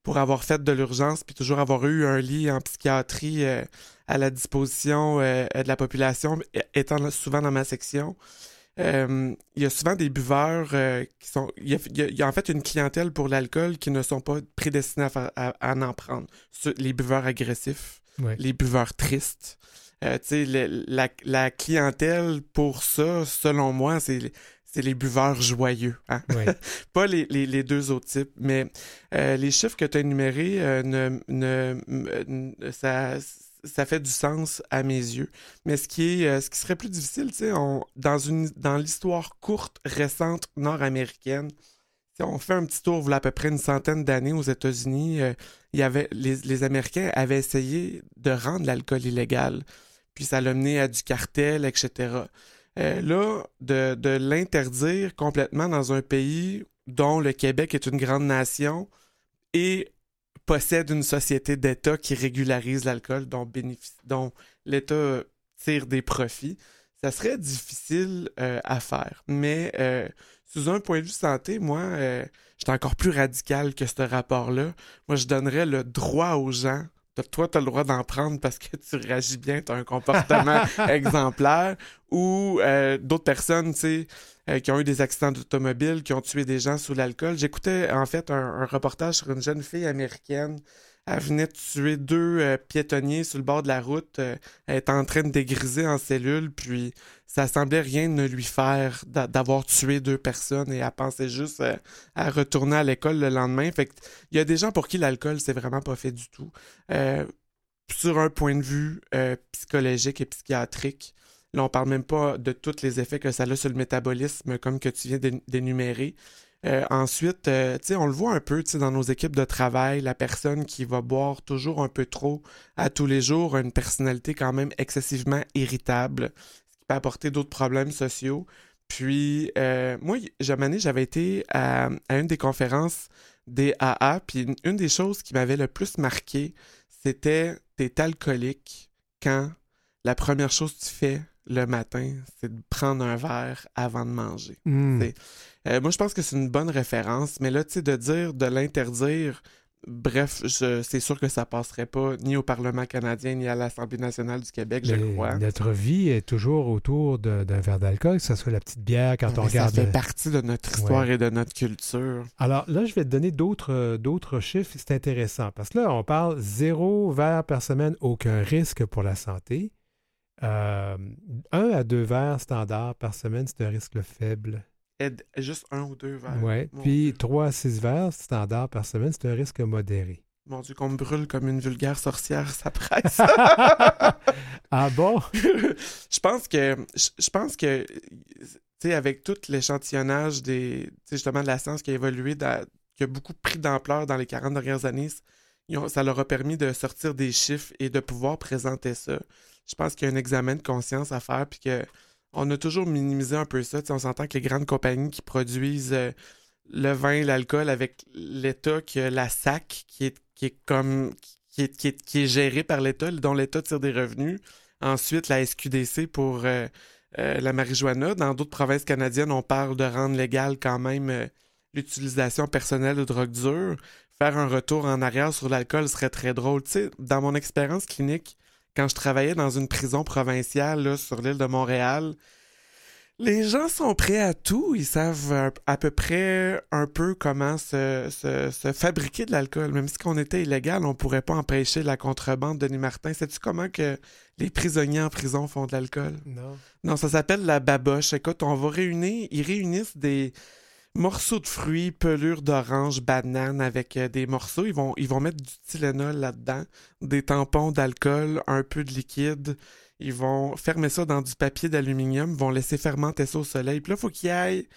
pour avoir fait de l'urgence puis toujours avoir eu un lit en psychiatrie à la disposition de la population, étant souvent dans ma section, euh, il y a souvent des buveurs euh, qui sont. Il y, a, il y en fait une clientèle pour l'alcool qui ne sont pas prédestinés à, à- à en prendre. Les buveurs agressifs, Ouais. les buveurs tristes. Euh, tu sais, le- la, la clientèle pour ça, selon moi, c'est c'est les buveurs joyeux. Hein? ouais. Pas les, les, les deux autres types, mais euh, les chiffres que tu as énumérés, ne, ne, euh, ça, ça fait du sens à mes yeux. Mais ce qui, est, euh, ce qui serait plus difficile, on- dans, une, dans l'histoire courte, récente, nord-américaine, si on fait un petit tour, voilà à peu près une centaine d'années aux États-Unis, euh, les, les Américains avaient essayé de rendre l'alcool illégal. Puis ça l'a mené à du cartel, etc. Euh, là, de, de l'interdire complètement dans un pays dont le Québec est une grande nation et possède une société d'État qui régularise l'alcool, dont, dont l'État tire des profits, ça serait difficile euh, à faire. Mais euh, sous un point de vue santé, moi, euh, j'étais encore plus radical que ce rapport-là. Moi, je donnerais le droit aux gens. Toi, tu as le droit d'en prendre parce que tu réagis bien, tu as un comportement exemplaire. Ou euh, d'autres personnes, tu sais, euh, qui ont eu des accidents d'automobile, qui ont tué des gens sous l'alcool. J'écoutais en fait un, un reportage sur une jeune fille américaine. Elle venait de tuer deux euh, piétonniers sur le bord de la route. Euh, elle était en train de dégriser en cellule, puis ça semblait rien ne lui faire d'a- d'avoir tué deux personnes et elle pensait juste euh, à retourner à l'école le lendemain. Fait il y a des gens pour qui l'alcool, c'est vraiment pas fait du tout. Sur un point de vue psychologique et psychiatrique, là, on parle même pas de tous les effets que ça a sur le métabolisme, comme que tu viens d'é- d'énumérer. Euh, ensuite, euh, on le voit un peu, dans nos équipes de travail, la personne qui va boire toujours un peu trop à tous les jours a une personnalité quand même excessivement irritable, ce qui peut apporter d'autres problèmes sociaux. Puis, euh, moi, jamais j'avais été à, une des conférences des AA, puis une, une des choses qui m'avait le plus marqué, c'était t'es alcoolique quand la première chose que tu fais le matin, c'est de prendre un verre avant de manger. Hmm. Euh, moi, je pense que c'est une bonne référence, mais là, tu sais, de dire, de l'interdire, bref, c'est sûr que ça passerait pas ni au Parlement canadien, ni à l'Assemblée nationale du Québec, je crois. Notre vie est toujours autour d'un verre d'alcool, que ce soit la petite bière quand on Mais ça regarde. fait partie de notre histoire Ouais. et de notre culture. Alors là, je vais te donner d'autres euh, d'autres chiffres. C'est intéressant parce que là, on parle zéro verre par semaine, aucun risque pour la santé. Euh, un à deux verres standard par semaine, c'est un risque faible. Aide- juste un ou deux verres. Mon Puis Dieu. trois à six verres standard par semaine, c'est un risque modéré. Mon Dieu, qu'on me brûle comme une vulgaire sorcière, ça presse. ah bon? je pense que je, je pense que tu sais avec tout l'échantillonnage des justement de la science qui a évolué dans- qui a beaucoup pris d'ampleur dans les 40 dernières années ont- ça leur a permis de sortir des chiffres et de pouvoir présenter ça je pense qu'il y a un examen de conscience à faire puis que on a toujours minimisé un peu ça on s'entend que les grandes compagnies qui produisent euh, le vin l'alcool avec l'État qui a la SAC qui est qui comme qui est, qui qui est géré par l'État, dont l'État tire des revenus. Ensuite, la SQDC pour euh, euh, la marijuana. Dans d'autres provinces canadiennes, on parle de rendre légal quand même l'utilisation personnelle de drogue dure. Faire un retour en arrière sur l'alcool serait très drôle. Dans mon expérience clinique, quand je travaillais dans une prison provinciale là, sur l'île de Montréal, les gens sont prêts à tout. Ils savent à, peu près un peu comment se, se, se fabriquer de l'alcool. Même si on était illégal, on pourrait pas empêcher la contrebande. Denis Martin, sais-tu comment que les prisonniers en prison font de l'alcool? Non. Non, ça s'appelle la baboche. Écoute, on va réunir, ils réunissent des morceaux de fruits, pelures d'orange, bananes avec euh, des morceaux. Ils vont, ils vont mettre du Tylenol là-dedans, des tampons d'alcool, un peu de liquide. Ils vont fermer ça dans du papier d'aluminium, vont laisser fermenter ça au soleil. Puis là, il faut qu'ils aillent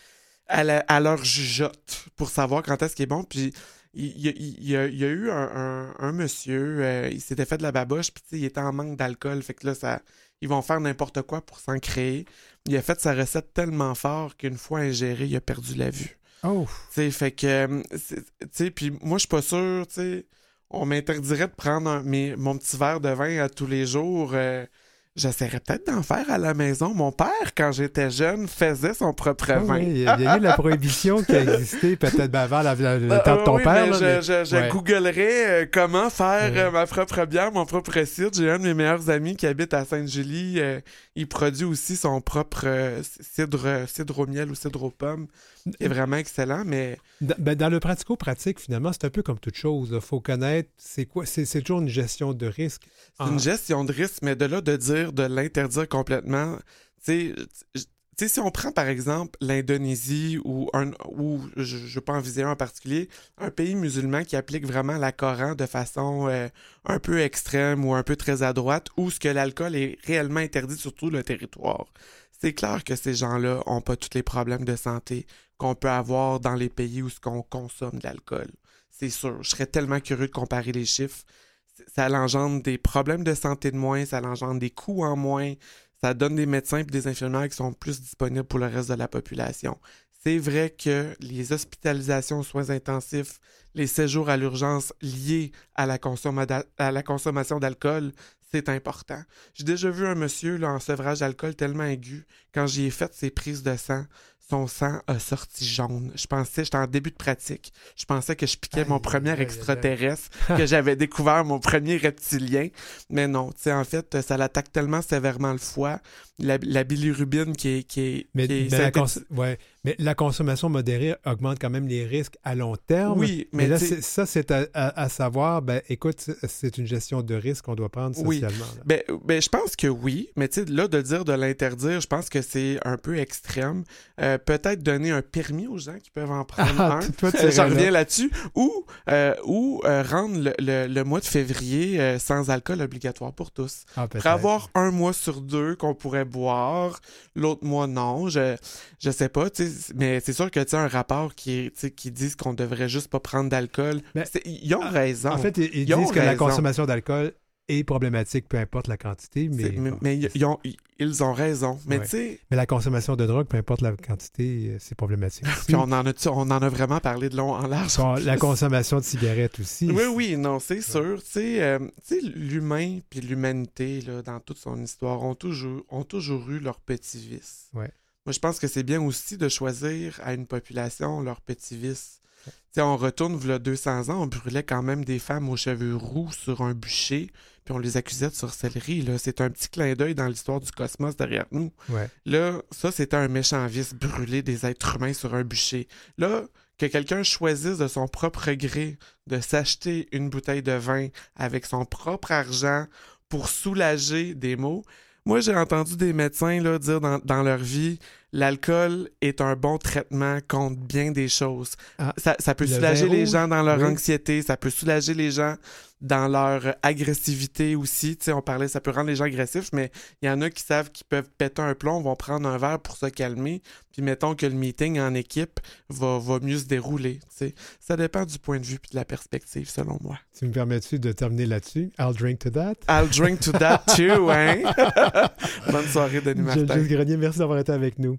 à, leur jugeote pour savoir quand est-ce qu'il est bon. Puis il, y a- eu un, monsieur, euh, il s'était fait de la baboche, puis il était en manque d'alcool. Fait que là, ça, ils vont faire n'importe quoi pour s'en créer. Il a fait sa recette tellement fort qu'une fois ingéré, il a perdu la vue. Oh, Tu sais, fait que, euh, tu sais, puis moi, je suis pas sûr, tu sais, on m'interdirait de prendre un- mes- mon petit verre de vin à tous les jours. euh, J'essaierais peut-être d'en faire à la maison. Mon père, quand j'étais jeune, faisait son propre Ah vin. oui, il y a eu la prohibition qui a existé peut-être avant la- la- le Ah, temps de ton oui, père. mais là, je, mais- je, je Ouais. googlerais euh, comment faire Ouais. euh, ma propre bière, mon propre site. J'ai un de mes meilleurs amis qui habite à Sainte-Julie. euh, il produit aussi son propre euh, cidre, euh, cidre au miel ou cidre aux pommes. Il est vraiment excellent, mais Dans, ben, dans le pratico-pratique, finalement, c'est un peu comme toute chose. Il faut connaître c'est quoi. C'est c'est toujours une gestion de risque. c'est une gestion de risque. Mais de là, de dire de l'interdire complètement, tu sais, si on prend par exemple l'Indonésie ou un, ou je ne veux pas en viser un en particulier, un pays musulman qui applique vraiment la Coran de façon euh, un peu extrême ou un peu très à droite, où ce que l'alcool est réellement interdit sur tout le territoire. C'est clair que ces gens-là n'ont pas tous les problèmes de santé qu'on peut avoir dans les pays où ce qu'on consomme de l'alcool. C'est sûr. Je serais tellement curieux de comparer les chiffres. Ça engendre des problèmes de santé de moins, ça engendre des coûts en moins, ça donne des médecins et des infirmières qui sont plus disponibles pour le reste de la population. C'est vrai que les hospitalisations aux soins intensifs, les séjours à l'urgence liés à la, consommada- à la consommation d'alcool, c'est important. J'ai déjà vu un monsieur là, en sevrage d'alcool tellement aigu, quand j'y ai fait ses prises de sang, son sang a sorti jaune. Je pensais, j'étais en début de pratique, je pensais que je piquais mon premier aïe, aïe, aïe. extraterrestre, que j'avais découvert mon premier reptilien. Mais non, tu sais, en fait, ça l'attaque tellement sévèrement le foie. La, la bilirubine qui est, qui est, Mais, qui est mais la synthétisée- cons- ouais. mais la consommation modérée augmente quand même les risques à long terme. Oui, Mais, mais, là, ça, c'est à, à- à savoir, ben, écoute, c'est- une gestion de risque qu'on doit prendre Oui. socialement. là. Ben, ben, je pense que oui, mais tu là, de dire de l'interdire, je pense que c'est un peu extrême. Euh, Peut-être donner un permis aux gens qui peuvent en prendre Ah, un. Euh, J'en reviens là-dessus. Ou, euh, ou euh, rendre le, le- le mois de février sans alcool obligatoire pour tous. Ah, Pour avoir un mois sur deux qu'on pourrait boire, l'autre mois non, je, je sais pas, mais c'est sûr que tu sais, un rapport qui, qui dit qu'on devrait juste pas prendre d'alcool, c'est- ils ont Ah, raison. En fait, ils, disent que la consommation d'alcool est problématique, peu importe la quantité, mais, C'est- mais, bon, mais ils, ont, ils ont raison. Mais Ouais. mais la consommation de drogue, peu importe la quantité, euh, c'est problématique. Puis on en, a, on en a vraiment parlé de long en large. Bon, la consommation de cigarettes aussi. Oui, oui, non, c'est sûr. Tu sais, euh, l'humain puis l'humanité, là, dans toute son histoire, ont toujours, ont toujours eu leurs petits vices. Ouais. Moi, je pense que c'est bien aussi de choisir à une population leurs petits vices. Tu sais, on retourne, v'là 200 ans, on brûlait quand même des femmes aux cheveux roux sur un bûcher, puis on les accusait de sorcellerie. Là. C'est un petit clin d'œil dans l'histoire du cosmos derrière nous. Ouais. Là, ça, c'était un méchant vice, brûler des êtres humains sur un bûcher. Là, que quelqu'un choisisse de son propre gré de s'acheter une bouteille de vin avec son propre argent pour soulager des maux. Moi, j'ai entendu des médecins là, dire dans, dans leur vie, l'alcool est un bon traitement contre bien des choses. Ah, ça, ça peut le soulager les gens dans leur oui. anxiété, ça peut soulager les gens dans leur agressivité aussi. Tu sais, on parlait, ça peut rendre les gens agressifs, mais il y en a qui savent qu'ils peuvent péter un plomb, vont prendre un verre pour se calmer, puis mettons que le meeting en équipe va, va mieux se dérouler. tu sais. Ça dépend du point de vue puis de la perspective, selon moi. Tu me permets-tu de terminer là-dessus? I'll drink to that. I'll drink to that too, hein? Bonne soirée, Denis Martin. Gilles Grenier, merci d'avoir été avec nous.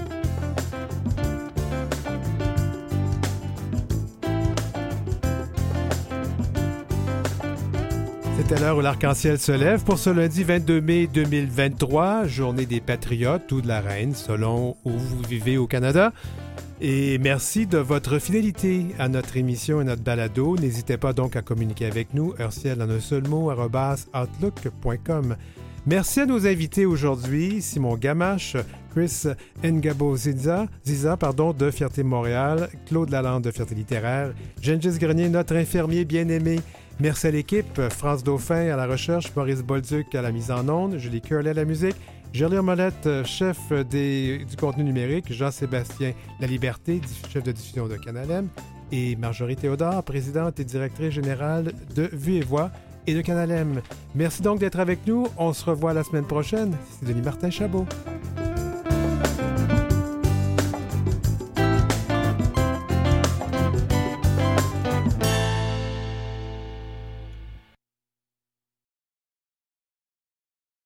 À l'heure où l'arc-en-ciel se lève pour ce lundi 22 mai 2023, journée des Patriotes ou de la Reine, selon où vous vivez au Canada. Et merci de votre fidélité à notre émission et notre balado. N'hésitez pas donc à communiquer avec nous, heurciel en un seul mot, outlook.com. Merci à nos invités aujourd'hui, Simon Gamache, Chris Ngabo Ziza, Ziza pardon, de Fierté Montréal, Claude Lalande de Fierté littéraire, Gengis Grenier, notre infirmier bien-aimé, Merci à l'équipe, France Dauphin à la recherche, Maurice Bolduc à la mise en onde, Julie Curley à la musique, Gerlier Molette, chef des, du contenu numérique, Jean-Sébastien La Liberté, chef de diffusion de Canal et Marjorie Théodore, présidente et directrice générale de Vue et Voix et de Canal. Merci donc d'être avec nous. On se revoit la semaine prochaine. C'est Denis Martin Chabot.